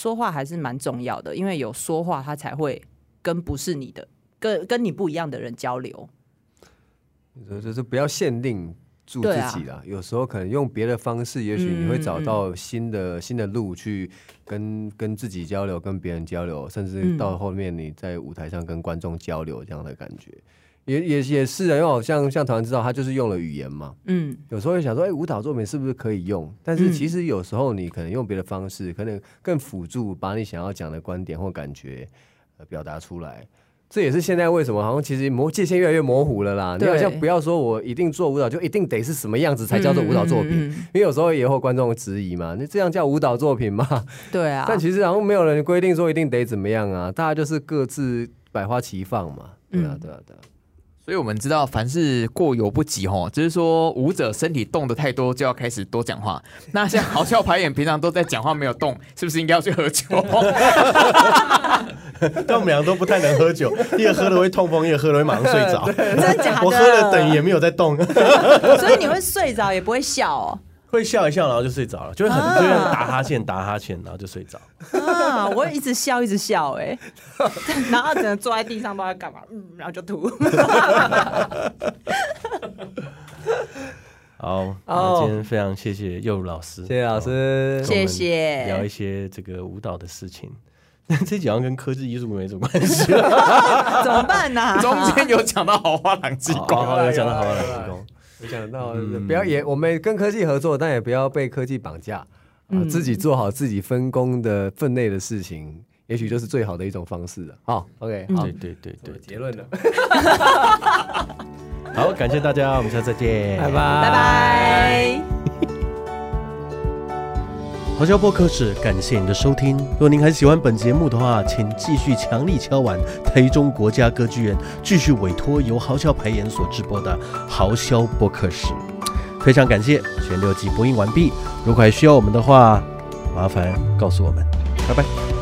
[SPEAKER 4] 说话还是蛮重要的，因为有说话，他才会。跟不是你的，跟跟你不一样的人交流，
[SPEAKER 2] 就是不要限定住自己啦。啊、有时候可能用别的方式，也许你会找到新的、嗯、新的路去跟跟自己交流，跟别人交流，甚至到后面你在舞台上跟观众交流这样的感觉，嗯、也也也是啊。因为好像像团知道他就是用了语言嘛，嗯，有时候会想说，哎、欸，舞蹈作品是不是可以用？但是其实有时候你可能用别的方式，可能更辅助把你想要讲的观点或感觉呃。表达出来，这也是现在为什么好像其实模界限越来越模糊了啦。你好像不要说我一定做舞蹈就一定得是什么样子才叫做舞蹈作品，嗯嗯嗯、因为有时候也会观众质疑嘛，你这样叫舞蹈作品吗？
[SPEAKER 4] 对啊。
[SPEAKER 2] 但其实好像没有人规定说一定得怎么样啊，大家就是各自百花齐放嘛。对啊，对啊，对啊。
[SPEAKER 3] 所以我们知道，凡事过犹不及吼，就是说舞者身体动的太多，就要开始多讲话。那像好笑排演，平常都在讲话没有动，是不是应该要去喝酒？
[SPEAKER 1] 但我们两个都不太能喝酒，一个喝了会痛风，一个喝了会马上睡着。
[SPEAKER 4] 真的假的？
[SPEAKER 1] 我喝了等于也没有在动，
[SPEAKER 4] 所以你会睡着也不会笑哦。
[SPEAKER 1] 会笑一笑，然后就睡着了，就会很就会打哈欠，打哈欠，然后就睡着。
[SPEAKER 4] 啊，我会一直笑，一直笑，哎，然后只能坐在地上，不知道干嘛，嗯，然后就吐。
[SPEAKER 1] 好，那今天非常谢谢幼如老师，
[SPEAKER 2] 谢谢老师，
[SPEAKER 4] 谢谢。
[SPEAKER 1] 聊一些这个舞蹈的事情，那 这几样跟科技艺术没什么关系，
[SPEAKER 4] 怎么办呢？
[SPEAKER 3] 中间有讲到豪花朗机功，
[SPEAKER 1] 有讲到豪花朗机功。
[SPEAKER 2] 没想到，不要也我们跟科技合作，但也不要被科技绑架啊！自己做好自己分工的分内的事情，也许就是最好的一种方式了。好，OK，好，
[SPEAKER 1] 对对对对，
[SPEAKER 2] 结论了。
[SPEAKER 1] 好，感谢大家，我们下次再见，
[SPEAKER 2] 拜拜，
[SPEAKER 4] 拜拜。
[SPEAKER 1] 豪笑播客室，感谢您的收听。若您还喜欢本节目的话，请继续强力敲碗台中国家歌剧院继续委托由豪笑排演所直播的豪笑播客室。非常感谢，全六集播音完毕。如果还需要我们的话，麻烦告诉我们。拜拜。